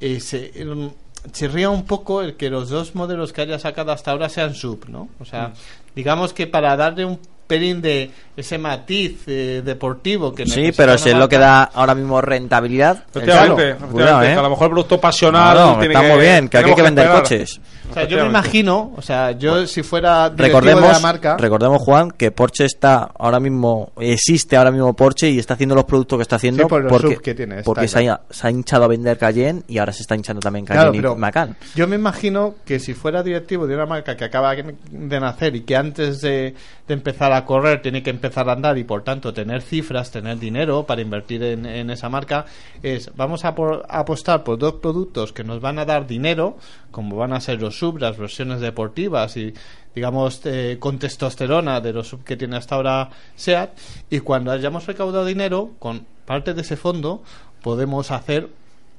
eh, se el- chirría un poco el que los dos modelos que haya sacado hasta ahora sean sub, ¿no? O sea, digamos que para darle un pelín de ese matiz eh, deportivo que Sí, pero si es lo que da ahora mismo rentabilidad. Efectivamente, efectivamente, Cuidado, ¿eh? que a lo mejor el producto pasional No, no, tiene está que- muy bien, que aquí hay que vender esperar. coches. O sea, yo me imagino, o sea, yo si fuera directivo de Recordemos, la marca, recordemos Juan que Porsche está ahora mismo existe ahora mismo Porsche y está haciendo los productos que está haciendo Sí, por porque, que tiene, porque se ha, se ha hinchado a vender Cayenne y ahora se está hinchando también Cayenne y Macan. Yo me imagino que si fuera directivo de una marca que acaba de nacer y que antes de, de empezar a correr tiene que empezar a andar y por tanto tener cifras, tener dinero para invertir en, en esa marca, es vamos a, por- a apostar por dos productos que nos van a dar dinero, como van a ser los sub, las versiones deportivas y digamos eh, con testosterona de los sub que tiene hasta ahora SEAT y cuando hayamos recaudado dinero con parte de ese fondo podemos hacer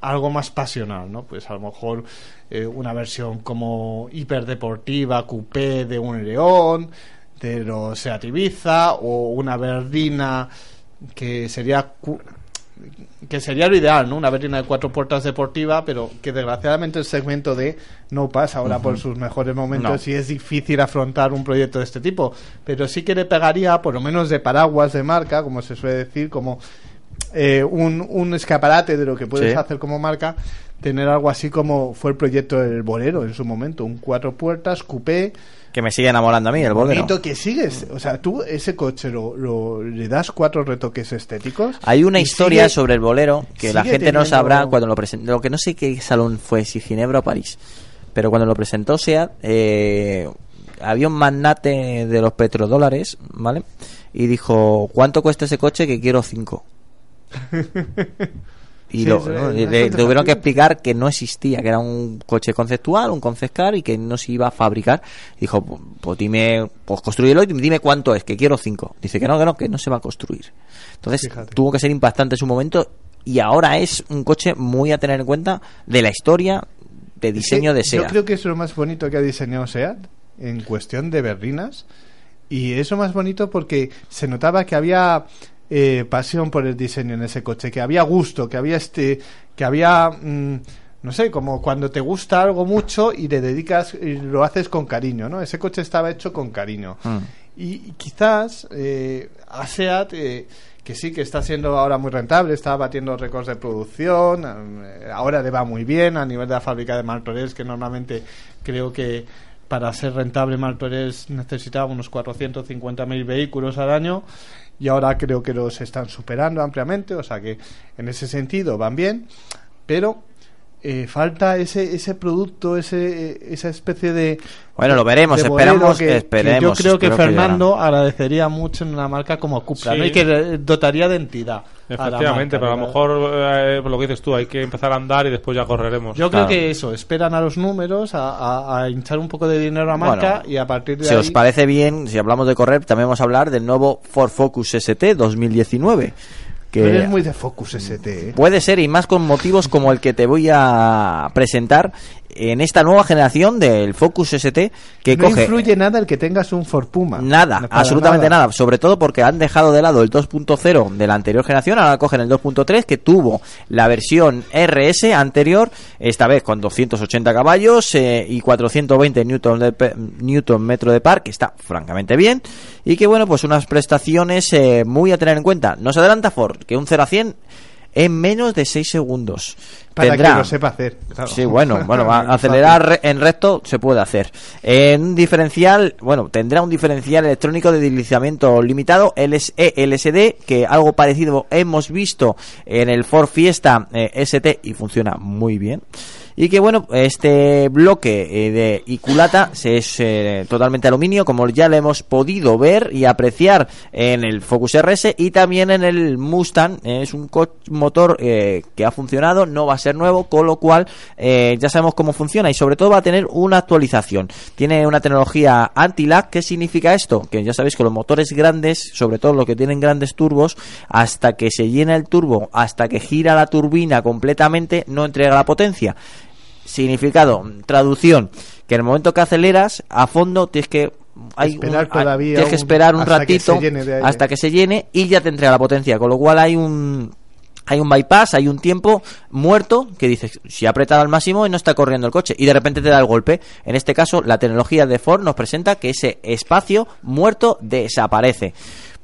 algo más pasional, ¿no? Pues a lo mejor eh, una versión como hiperdeportiva, coupé de un León, de los Seat Ibiza, o una Verdina que sería que sería lo ideal, ¿no? Una berlina de cuatro puertas deportiva, pero que desgraciadamente el segmento D no pasa ahora por sus mejores momentos No. y es difícil afrontar un proyecto de este tipo. Pero sí que le pegaría, por lo menos de paraguas de marca, como se suele decir, como eh, un, un escaparate de lo que puedes Sí. hacer como marca, tener algo así como fue el proyecto del Bolero en su momento, un cuatro puertas, coupé, Que me sigue enamorando a mí el bolero. bonito que sigues. O sea, tú ese coche lo, lo- le das cuatro retoques estéticos. Hay una historia sigue- sobre el bolero que la gente no sabrá cuando lo presentó. Lo que no sé qué salón fue, si Ginebra o París. Pero cuando lo presentó SEAT, eh, había un magnate de los petrodólares, ¿vale? Y dijo, ¿cuánto cuesta ese coche? Que quiero cinco. *laughs* Y Sí, lo- le- tuvieron que explicar que no existía, que era un coche conceptual, un concept car y que no se iba a fabricar. Dijo, "Pu- pues dime, pues construyelo y dime cuánto es, que quiero cinco. Dice que no, que no, que no se va a construir. Entonces Fíjate. tuvo que ser impactante en su momento y ahora es un coche muy a tener en cuenta de la historia de diseño de Sí, Yo SEAT. creo que es lo más bonito que ha diseñado SEAT en cuestión de berlinas. Y eso más bonito porque se notaba que había eh, pasión por el diseño en ese coche, que había gusto, que había este, que había, mm, no sé, como cuando te gusta algo mucho y le dedicas y lo haces con cariño, ¿no? Ese coche estaba hecho con cariño. Mm. Y, y quizás eh, a SEAT, eh, que sí que está siendo ahora muy rentable, está batiendo récords de producción, eh, ahora le va muy bien a nivel de la fábrica de Martorell, que normalmente creo que para ser rentable Martorell necesitaba unos 450.000 vehículos al año y ahora creo que los están superando ampliamente, o sea que en ese sentido van bien, pero eh, falta ese ese producto, ese esa especie de Bueno, lo veremos, esperamos, que- que esperemos. yo creo que Fernando agradecería mucho en una marca como Cupra, Sí. ¿no? Y que le dotaría de entidad. a la Efectivamente, marca, pero a lo mejor eh, por lo que dices tú, hay que empezar a andar y después ya correremos. Yo creo que eso, esperan a los números, a, a- a hinchar un poco de dinero a marca Bueno, y a partir de Si ahí... os parece bien, si hablamos de correr, también vamos a hablar del nuevo Ford Focus ST 2019. Que eres muy de Focus ST, ¿eh? Puede ser, y más con motivos como el que te voy a presentar en esta nueva generación del Focus ST que no coge influye nada el que tengas un Ford Puma. nada, No, absolutamente nada. sobre todo porque han dejado de lado el 2.0 de la anterior generación, ahora cogen el 2.3 que tuvo la versión RS anterior, esta vez con 280 caballos eh, y 420 newton, de newton metro de par, que está francamente bien, y que bueno, pues unas prestaciones eh, muy a tener en cuenta. Nos adelanta Ford que un 0 a 100 en menos de 6 segundos. Para Tendrá- que lo sepa hacer. claro. Sí, bueno, *laughs* bueno, va a acelerar en recto se puede hacer. En un diferencial, bueno, tendrá un diferencial electrónico de deslizamiento limitado LSE LSD, que algo parecido hemos visto en el Ford Fiesta eh, ST y funciona muy bien. Y que bueno, este bloque eh, de Iculata es eh, totalmente aluminio, como ya lo hemos podido ver y apreciar en el Focus RS y también en el Mustang. Es un motor eh, que ha funcionado, no va a ser nuevo, con lo cual eh, ya sabemos cómo funciona y sobre todo va a tener una actualización. Tiene una tecnología anti-lag. ¿Qué significa esto? Que ya sabéis que los motores grandes, sobre todo los que tienen grandes turbos, hasta que se llena el turbo, hasta que gira la turbina completamente, no entrega la potencia. Significado, traducción, que en el momento que aceleras a fondo tienes que hay Esperar un- todavía tienes que esperar un hasta ratito hasta que se llene y ya te entrega la potencia, con lo cual hay un hay un bypass, hay un tiempo muerto que dices, si ha apretado al máximo y no está corriendo el coche y de repente te da el golpe. En este caso, la tecnología de Ford nos presenta que ese espacio muerto desaparece.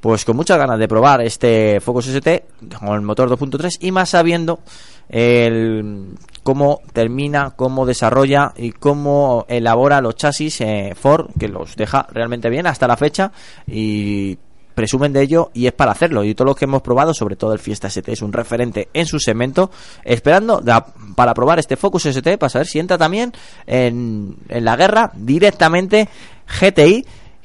Pues con muchas ganas de probar este Focus ST con el motor 2.3 y más sabiendo el cómo termina, cómo desarrolla y cómo elabora los chasis eh, Ford, que los deja realmente bien hasta la fecha y presumen de ello y es para hacerlo. Y todos los que hemos probado, sobre todo el Fiesta ST, es un referente en su segmento, esperando para probar este Focus ST para saber si entra también en, en la guerra directamente GTI.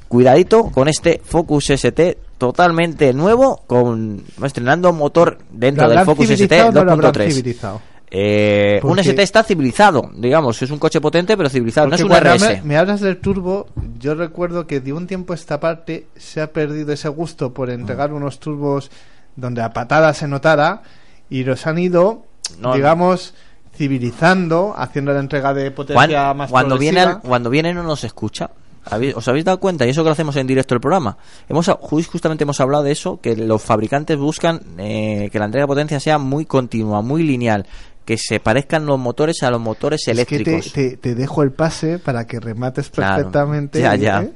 Cuidadito con este Focus ST totalmente nuevo, con estrenando motor dentro ¿Lo del Focus ST civilizado o no lo habrán 2.3. civilizado? Eh, un ST está civilizado, digamos, es un coche potente pero civilizado, no es un RS. Me, me hablas del turbo, yo recuerdo que de un tiempo a esta parte se ha perdido ese gusto por entregar unos turbos donde a patada se notara y los han ido, No, digamos, civilizando, haciendo la entrega de potencia más cuando progresiva. cuando viene no nos escucha. ¿Habéis- ¿Os habéis dado cuenta? Y eso que lo hacemos en directo el programa. Hemos, ju- justamente hemos hablado de eso, que los fabricantes buscan eh, que la entrega de potencia sea muy continua, muy lineal, que se parezcan los motores a los motores Es que te, eléctricos. te, te dejo el pase para que remates Claro. perfectamente. Ya, ¿eh? ya.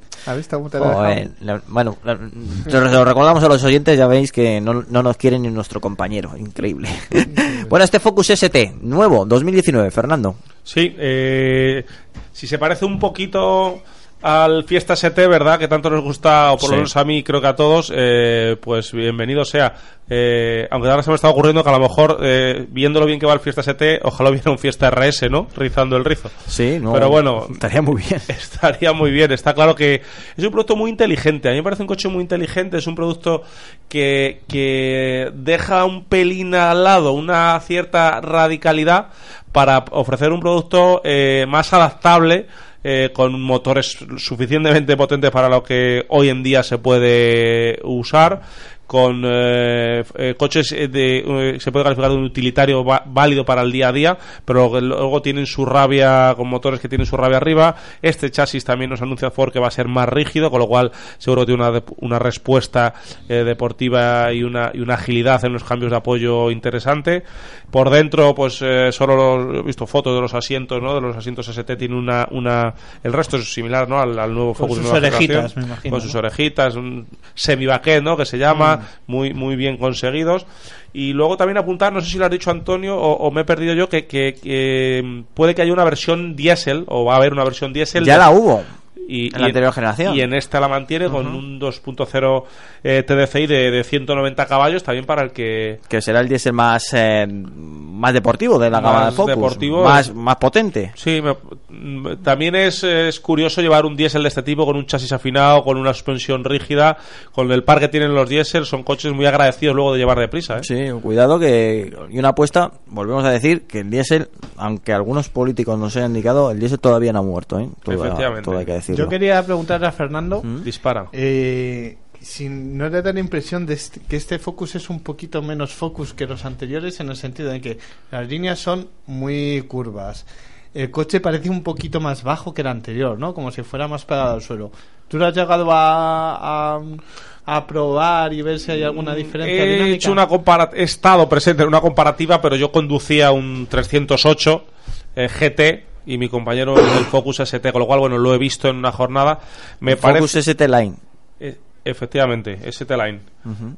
La- bueno, la- lo recordamos a los oyentes, ya veis que no, no nos quiere ni nuestro compañero, increíble. *laughs* bueno, este Focus ST, nuevo, 2019, Fernando. Sí, eh, si se parece un poquito al Fiesta ST, ¿verdad? Que tanto nos gusta, o por Sí. lo menos a mí, creo que a todos, eh, pues bienvenido sea. Eh, aunque ahora se me está ocurriendo que a lo mejor, eh, viendo lo bien que va el Fiesta ST, ojalá hubiera un Fiesta RS, ¿no? Rizando el rizo. Sí, no, Pero bueno, estaría muy bien. *laughs* estaría muy bien. Está claro que es un producto muy inteligente. A mí me parece un coche muy inteligente. Es un producto que, que deja un pelín al lado una cierta radicalidad para ofrecer un producto eh, más adaptable. Eh, con motores suficientemente potentes para lo que hoy en día se puede usar con eh, eh, coches eh, de eh, se puede calificar de un utilitario va- válido para el día a día pero luego tienen su rabia con motores que tienen su rabia arriba este chasis también nos anuncia Ford que va a ser más rígido con lo cual seguro que tiene una, una respuesta eh, deportiva y una, y una agilidad en los cambios de apoyo interesante por dentro pues eh, solo los- he visto fotos de los asientos no de los asientos ST tiene una, una el resto es similar no al, al nuevo Con Focus sus nueva orejitas, me imagino, con ¿no? sus orejitas un semi ¿no? que se llama Mm. Muy muy bien conseguidos y luego también apuntar no sé si lo has dicho Antonio o, o me he perdido yo que, que- que, mm, puede que haya una versión diésel o va a haber una versión diésel Ya de- la hubo. Y, en la anterior generación. y en esta la mantiene con un 2.0 eh, TDCi de, de 190 caballos también para el que Que será el diésel más, eh, más deportivo de la gama de Focus. deportivo. Más, más potente. Sí, me- mm, también es, es curioso llevar un diésel de este tipo con un chasis afinado, con una suspensión rígida, con el par que tienen los diésel, son coches muy agradecidos luego de llevar deprisa. ¿eh? Sí, cuidado que. Y una apuesta, volvemos a decir que el diésel, aunque algunos políticos nos hayan indicado, el diésel todavía no ha muerto, ¿eh? Todo, Efectivamente. todo hay que decirlo. Yo quería preguntarle a Fernando. Dispara. Eh, si no le da la impresión de este- que este Focus es un poquito menos Focus que los anteriores en el sentido de que las líneas son muy curvas. El coche parece un poquito más bajo que el anterior, ¿no? Como si fuera más pegado al suelo. ¿Tú lo has llegado a, a, a probar y ver si hay alguna diferencia He dinámica? hecho una compara- he estado presente en una comparativa, pero yo conducía un 308 eh, GT y mi compañero es el Focus ST, con lo cual, bueno, lo he visto en una jornada. Me El Focus parece, ST Line. Eh, efectivamente, ST Line.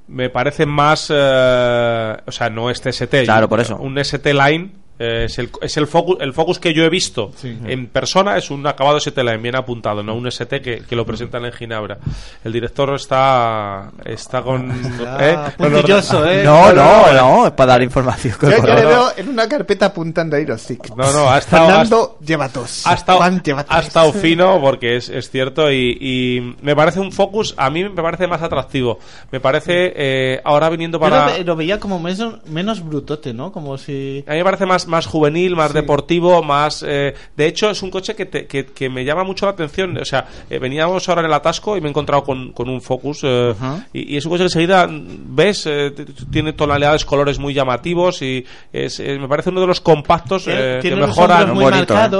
Me parece más, eh, o sea, no este ST. Claro, yo- por eso. Un ST Line eh, es el, es el focus, el focus que yo he visto en persona es un acabado ST Line bien apuntado, no un ST que, que lo presentan en Ginebra. El director está está con Ah, puntilloso, los- ¿eh? No, no, no, es para dar información. Yo, yo le veo en una carpeta apuntando ahí los tics. No, no, ha estado- Fernando, lleva tos. ha estado, Juan, ha estado fino *laughs* porque es, es cierto y, y me parece un focus a mí me parece más atractivo me parece eh, ahora viniendo Yo para lo, ve- lo veía como menos, menos brutote, ¿no? Como si... A mí me parece más, más juvenil, más deportivo, más... eh, de hecho, es un coche que, te- que, que me llama mucho la atención. O sea, eh, veníamos ahora en el atasco y me he encontrado con, con un Focus. eh, y, y es un coche que enseguida ves, eh, tiene tonalidades, colores muy llamativos y es, eh, me parece uno de los compactos eh, que ¿eh? marcados.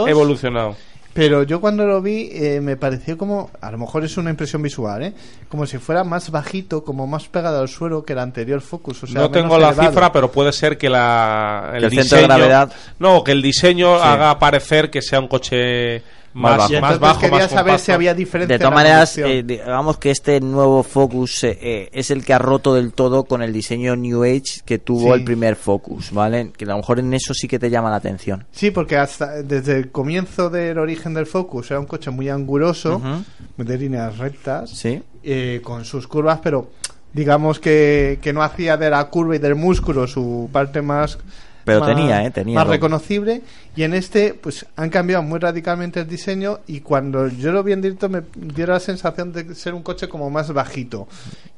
Evolucionado. Pero yo cuando lo vi eh, me pareció como, a lo mejor es una impresión visual, ¿eh? Como si fuera más bajito, como más pegado al suelo que el anterior Focus. O sea, no tengo la elevado. cifra, pero puede ser que la Que el centro de gravedad- no, que el diseño Sí. haga parecer que sea un coche Más bajo. más, bajo, quería más saber si había diferencia De todas maneras, eh, digamos que este nuevo Focus eh, eh, es el que ha roto del todo con el diseño New Age que tuvo Sí. el primer Focus, ¿vale? Que a lo mejor en eso sí que te llama la atención. Sí, porque hasta desde el comienzo del origen del Focus era un coche muy anguloso, Ujú. de líneas rectas, Sí. eh, con sus curvas, pero digamos que, que no hacía de la curva y del músculo su parte más Pero más- tenía, ¿eh? Tenía más reconocible y en este pues han cambiado muy radicalmente el diseño y cuando yo lo vi en directo me dio la sensación de ser un coche como más bajito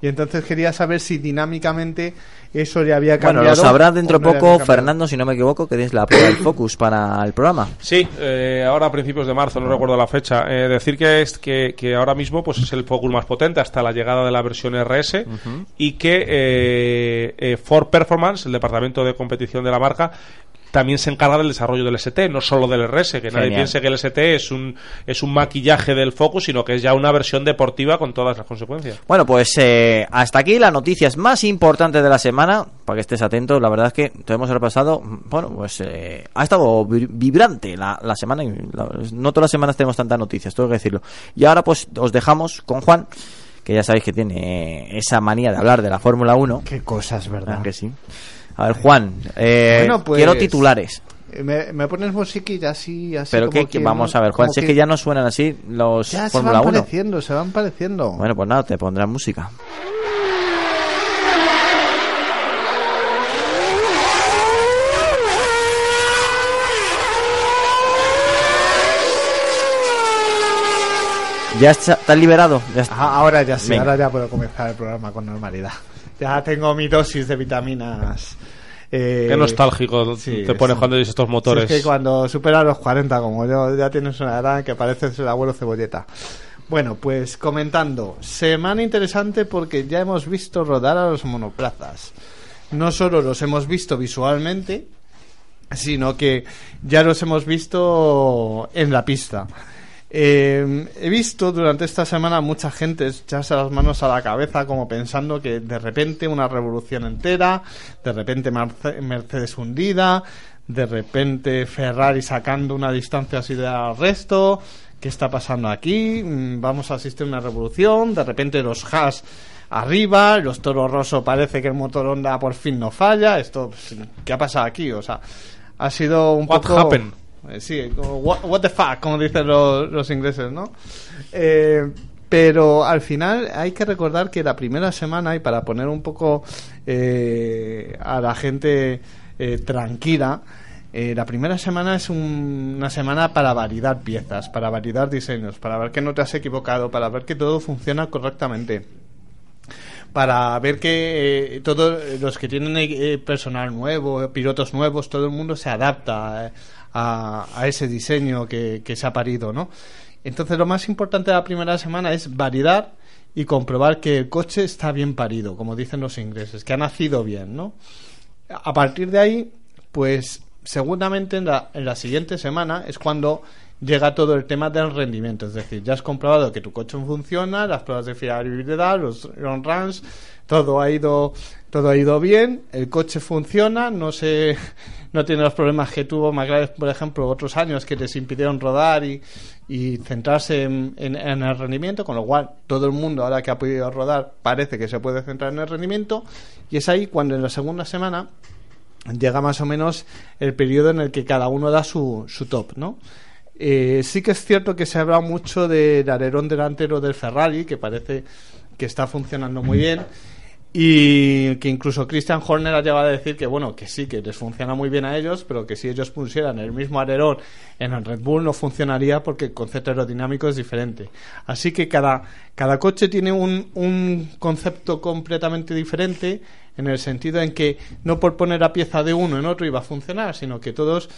y entonces quería saber si dinámicamente eso le había cambiado Bueno, lo sabrás dentro no poco. Fernando, si no me equivoco, que tienes la prueba del Focus para el programa. Sí, eh, ahora a principios de marzo, no recuerdo la fecha. Eh, decir que es que, que ahora mismo pues es el Focus más potente hasta la llegada de la versión RS y que eh, eh, Ford Performance, el departamento de competición de la marca, también se encarga del desarrollo del ST, no solo del RS, que nadie piense que el ST es un, es un maquillaje del Focus, sino que es ya una versión deportiva con todas las consecuencias. Bueno, pues eh, hasta aquí las noticias más importantes de la semana. Para que estés atento, la verdad es que te hemos repasado. Bueno, pues eh, ha estado vi- vibrante la, la semana. y la- no todas las semanas tenemos tantas noticias, tengo que decirlo. Y ahora, pues os dejamos con Juan, que ya sabéis que tiene esa manía de hablar de la Fórmula 1. Qué cosas, ¿verdad? Ah, que sí. A ver, Juan, eh, Bueno, pues, quiero titulares. eh, Me, me pones musiquilla así, así Pero como que, vamos a ver, Juan, si es que ya no suenan así los Ya se Fórmula van 1. pareciendo, se van pareciendo. Bueno, pues nada, te pondrán música. ¿Ya está, estás liberado? Ya está. Ah, ahora ya sí, Venga. ahora ya puedo comenzar el programa con normalidad. Ya tengo mi dosis de vitaminas. Eh, Qué nostálgico sí, te pones sí. cuando dices estos Sí, motores. es que cuando superas los 40, como yo, ya tienes una edad que pareces el abuelo cebolleta. Bueno, pues comentando, semana interesante porque ya hemos visto rodar a los monoplazas. No solo los hemos visto visualmente, sino que ya los hemos visto en la pista. Eh, he visto durante esta semana mucha gente echarse las manos a la cabeza como pensando que de repente una revolución entera, de repente Mercedes hundida, de repente Ferrari sacando una distancia así del resto, ¿qué está pasando aquí? Mm, Vamos a asistir a una revolución, de repente los Haas arriba, los Toro Rosso parece que el motor Honda por fin no falla, esto, pues, ¿qué ha pasado aquí? O sea, ha sido un What poco... happened? Eh, Sí, como what, the fuck, como dicen los, los ingleses, ¿no? Eh, pero al final hay que recordar que la primera semana, y para poner un poco eh, a la gente eh, tranquila, eh, la primera semana es un- una semana para validar piezas, para validar diseños, para ver que no te has equivocado, para ver que todo funciona correctamente para ver que eh, todos los que tienen eh, personal nuevo, pilotos nuevos, todo el mundo se adapta a, a ese diseño que, se ha parido, ¿no? Entonces lo más importante de la primera semana es validar y comprobar que el coche está bien parido, como dicen los ingleses, que ha nacido bien, ¿no? A partir de ahí, pues seguramente en la, en la siguiente semana es cuando llega todo el tema del rendimiento. Es decir, ya has comprobado que tu coche funciona, las pruebas de fiabilidad, los long runs, todo ha ido, todo ha ido bien, el coche funciona, no se, *laughs* no tiene los problemas que tuvo McLaren, por ejemplo, otros años que les impidieron rodar y, y centrarse en, en- en el rendimiento, con lo cual todo el mundo ahora que ha podido rodar parece que se puede centrar en el rendimiento y es ahí cuando en la segunda semana llega más o menos el periodo en el que cada uno da su, su top, ¿no? Eh, sí que es cierto que se habla mucho del alerón delantero del Ferrari, que parece que está funcionando muy bien. Y que incluso Christian Horner ha llegado a decir que bueno, que sí, que les funciona muy bien a ellos, pero que si ellos pusieran el mismo alerón en el Red Bull no funcionaría porque el concepto aerodinámico es diferente. Así que cada, cada coche tiene un, un concepto completamente diferente en el sentido en que no por poner la pieza de uno en otro iba a funcionar, sino que todos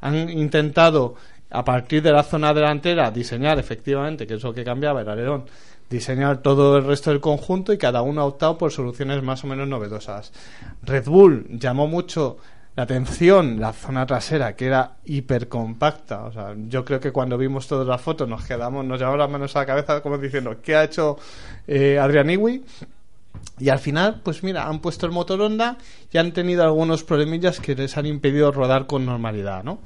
han intentado a partir de la zona delantera diseñar efectivamente, que es lo que cambiaba el alerón, diseñar todo el resto del conjunto y cada uno ha optado por soluciones más o menos novedosas. Red Bull llamó mucho la atención la zona trasera que era hiper compacta, o sea, yo creo que cuando vimos todas las fotos nos quedamos, nos llevamos las manos a la cabeza como diciendo, ¿qué ha hecho eh, Adrian Iwi? Y al final, pues mira, han puesto el motor Honda y han tenido algunos problemillas que les han impedido rodar con normalidad, ¿no?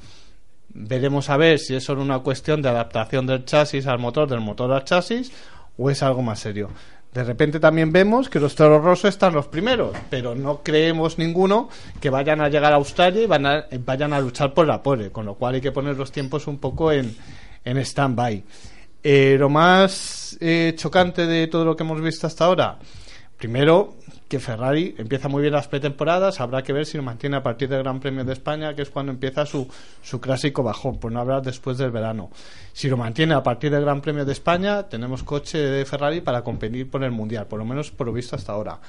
Veremos a ver si es solo una cuestión de adaptación del chasis al motor, del motor al chasis, o es algo más serio. De repente también vemos que los toros rosos están los primeros, pero no creemos ninguno que vayan a llegar a Australia y van a- vayan a luchar por la pole, con lo cual hay que poner los tiempos un poco en, en stand-by. Eh, lo más eh, chocante de todo lo que hemos visto hasta ahora, primero que Ferrari empieza muy bien las pretemporadas, habrá que ver si lo mantiene a partir del Gran Premio de España, que es cuando empieza su, su clásico bajón, por no hablar después del verano. Si lo mantiene a partir del Gran Premio de España, tenemos coche de Ferrari para competir por el Mundial, por lo menos por lo visto hasta ahora.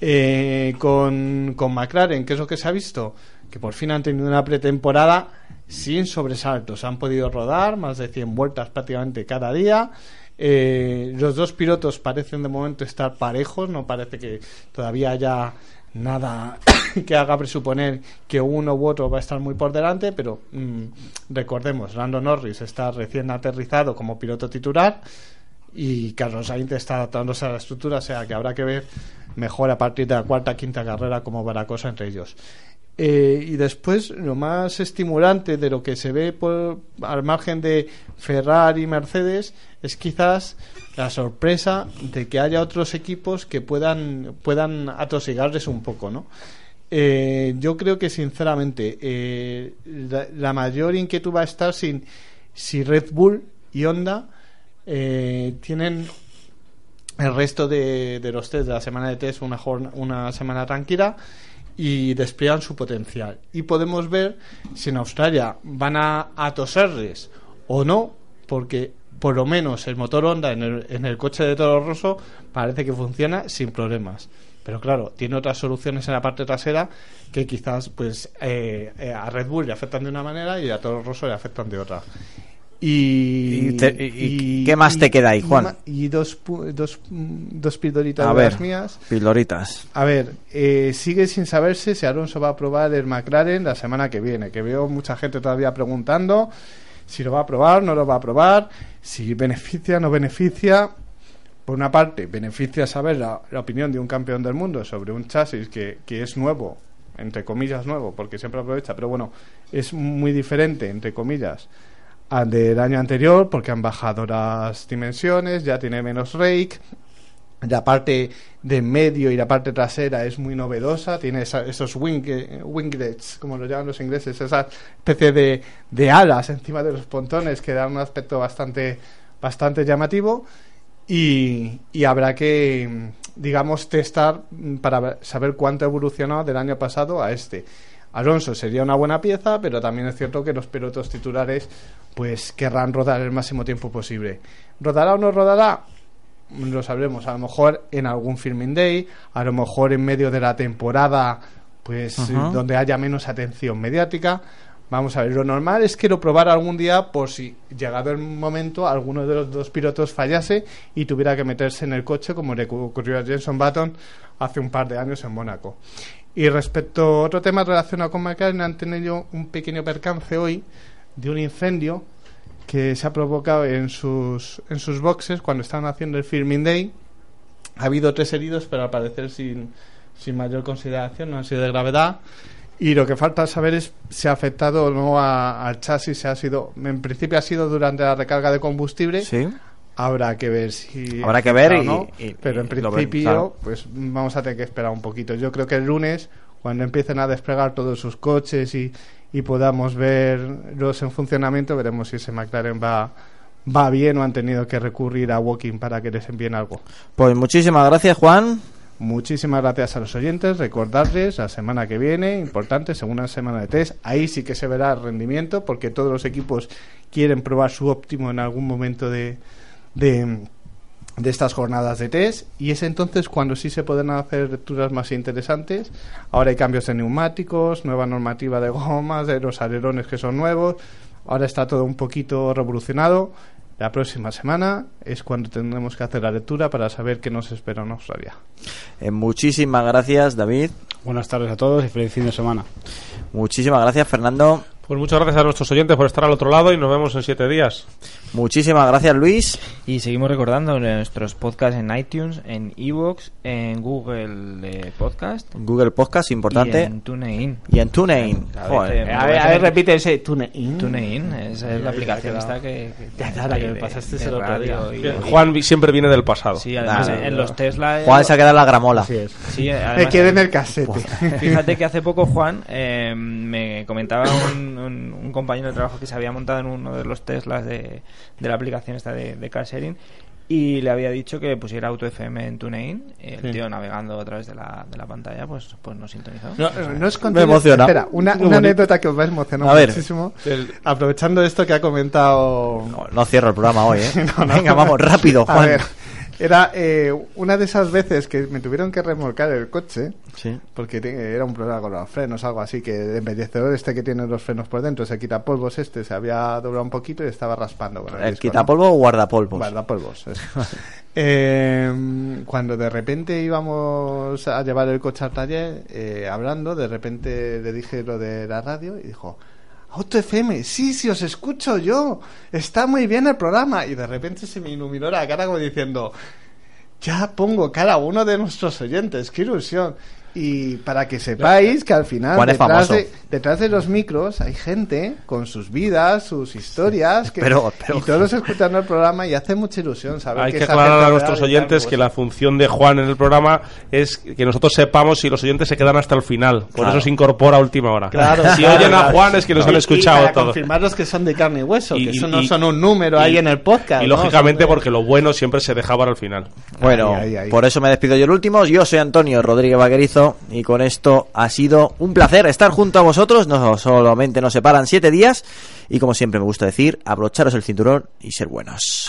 Eh, con, con McLaren, ¿qué es lo que se ha visto? Que por fin han tenido una pretemporada sin sobresaltos. Han podido rodar más de 100 vueltas prácticamente cada día. Eh, los dos pilotos parecen de momento estar parejos, no parece que todavía haya nada *coughs* que haga presuponer que uno u otro va a estar muy por delante, pero mm, recordemos, Lando Norris está recién aterrizado como piloto titular y Carlos Sainz está adaptándose a la estructura, o sea que habrá que ver mejor a partir de la cuarta, quinta carrera cómo va la cosa entre ellos. Eh, y después, lo más estimulante de lo que se ve por, al margen de Ferrari y Mercedes es quizás la sorpresa de que haya otros equipos que puedan, puedan atosigarles un poco, ¿no? Eh, yo creo que sinceramente eh, la, mayor inquietud va a estar sin, si Red Bull y Honda eh, tienen el resto de, de los test de la semana de test una, una semana tranquila y despliegan su potencial. Y podemos ver si en Australia van a, a toserles o no, porque por lo menos el motor Honda en el, en el coche de Toro Rosso parece que funciona sin problemas. Pero claro, tiene otras soluciones en la parte trasera que quizás pues eh, eh, a Red Bull le afectan de una manera y a Toro Rosso le afectan de otra. Y, Y te- y- ¿qué más te queda ahí, Juan? Y, dos, dos, mm, dos pildoritas A de ver, las mías. pildoritas. A ver, eh, sigue sin saberse si Alonso va a probar el McLaren la semana que viene, que veo mucha gente todavía preguntando si lo va a probar, no lo va a probar, si beneficia, no beneficia. Por una parte, beneficia saber la, la opinión de un campeón del mundo sobre un chasis que, que es nuevo, entre comillas nuevo, porque siempre aprovecha, pero bueno, es muy diferente, entre comillas, del año anterior, porque han bajado las dimensiones, ya tiene menos rake, la parte de medio y la parte trasera es muy novedosa, tiene esa- esos wing, eh, winglets, como lo llaman los ingleses, esa especie de, de alas encima de los pontones que dan un aspecto bastante, bastante llamativo y, habrá que, digamos, testar para saber cuánto ha evolucionado del año pasado a este. Alonso sería una buena pieza, pero también es cierto que los pilotos titulares pues querrán rodar el máximo tiempo posible. ¿Rodará o no rodará? lo sabremos a lo mejor en algún filming day a lo mejor en medio de la temporada pues donde haya menos atención mediática vamos a ver lo normal es que lo probara algún día por si llegado el momento alguno de los dos pilotos fallase y tuviera que meterse en el coche como le ocurrió a Jenson Button hace un par de años en Mónaco y respecto a otro tema relacionado con McLaren han tenido un pequeño percance hoy de un incendio que se ha provocado en sus, en sus boxes cuando estaban haciendo el filming day. Ha habido tres heridos, pero al parecer sin, sin mayor consideración, no han sido de gravedad. Y lo que falta saber es si ha afectado o no a- al chasis. Si ha sido, en principio ha sido durante la recarga de combustible. Sí. Habrá que ver si. Habrá que ver y- no, y- pero en principio, claro. pues vamos a tener que esperar un poquito. Yo creo que el lunes, cuando empiecen a desplegar todos sus coches y, y podamos verlos en funcionamiento, veremos si ese McLaren va, va bien o han tenido que recurrir a Walking para que les envíen algo. Pues muchísimas gracias, Juan. Muchísimas gracias a los oyentes. Recordarles la semana que viene, importante, segunda semana de test. Ahí sí que se verá el rendimiento porque todos los equipos quieren probar su óptimo en algún momento de, de, de estas jornadas de test. Y es entonces cuando sí se pueden hacer lecturas más interesantes. Ahora hay cambios de neumáticos, nueva normativa de gomas, de los alerones que son nuevos. Ahora está todo un poquito revolucionado. La próxima semana es cuando tendremos que hacer la lectura para saber qué nos espera en Australia. Eh, muchísimas gracias, David. Buenas tardes a todos y feliz fin de semana. Muchísimas gracias, Fernando. Pues muchas gracias a nuestros oyentes por estar al otro lado y nos vemos en siete días. Muchísimas gracias, Luis. Y seguimos recordando nuestros podcasts en iTunes, en Evox, en Google eh, Podcast. Google Podcast, importante. Y en TuneIn. Y en TuneIn. A ver, Joder. eh, A ver, a ver, repite ese TuneIn. TuneIn, esa es la aplicación esta ya. que... Ya, la que me pasaste el otro día. y- Juan siempre viene del pasado. Sí, además Nah, en los Tesla... eh, Juan se ha quedado en la gramola. Sí, Me además- quedé en el casete. Fíjate que hace poco Juan eh, me comentaba un, un- un compañero de trabajo que se había montado en uno de los Teslas de, de la aplicación esta de, de car sharing y le había dicho que pusiera Auto FM en TuneIn. El Sí. tío navegando a través de la, de la pantalla, pues, pues nos sintonizó. No, no os conté- Me emociona. Espera, una, una anécdota que os va a emocionar A ver. muchísimo. Aprovechando esto que ha comentado. No, no cierro el programa hoy, ¿eh? *laughs* No, no. Venga, vamos, rápido, A Juan. ver, Era eh, una de esas veces que me tuvieron que remolcar el coche. Sí. Porque te- era un problema con los frenos, algo así, que el embellecedor este que tiene los frenos por dentro, ese quitapolvos este, se había doblado un poquito y estaba raspando con el, ¿El ¿no? quitapolvo o guardapolvos? Guardapolvos. Eh, *laughs* cuando de repente íbamos a llevar el coche al taller, eh, hablando, de repente le dije lo de la radio y dijo, Auto FM, sí, sí, os escucho yo, está muy bien el programa. Y de repente se me iluminó la cara como diciendo, ya pongo cara a uno de nuestros oyentes, qué ilusión. Y para que sepáis que al final, detrás famoso. de, detrás de los micros, hay gente con sus vidas, sus historias, que, Pero- pero- y todos escuchando el programa y hace mucha ilusión saber Hay que esa aclarar a nuestros y oyentes pues, que la función de Juan en el programa es que nosotros sepamos si los oyentes se quedan hasta el final. Por Claro. eso se incorpora a última hora. Claro, si claro, oyen a claro. Juan es que nos Y- han y escuchado para todo. confirmaros que son de carne y hueso, Y- que eso y- no y- son un número ahí y- en el podcast. Y ¿no? lógicamente porque lo bueno siempre se deja para el final. Bueno, Ahí, ahí, ahí. por eso me despido yo el último. Yo soy Antonio Rodríguez Vaquerizo y con esto ha sido un placer estar junto a vosotros. No solamente nos separan siete días y como siempre me gusta decir, abrocharos el cinturón y ser buenos.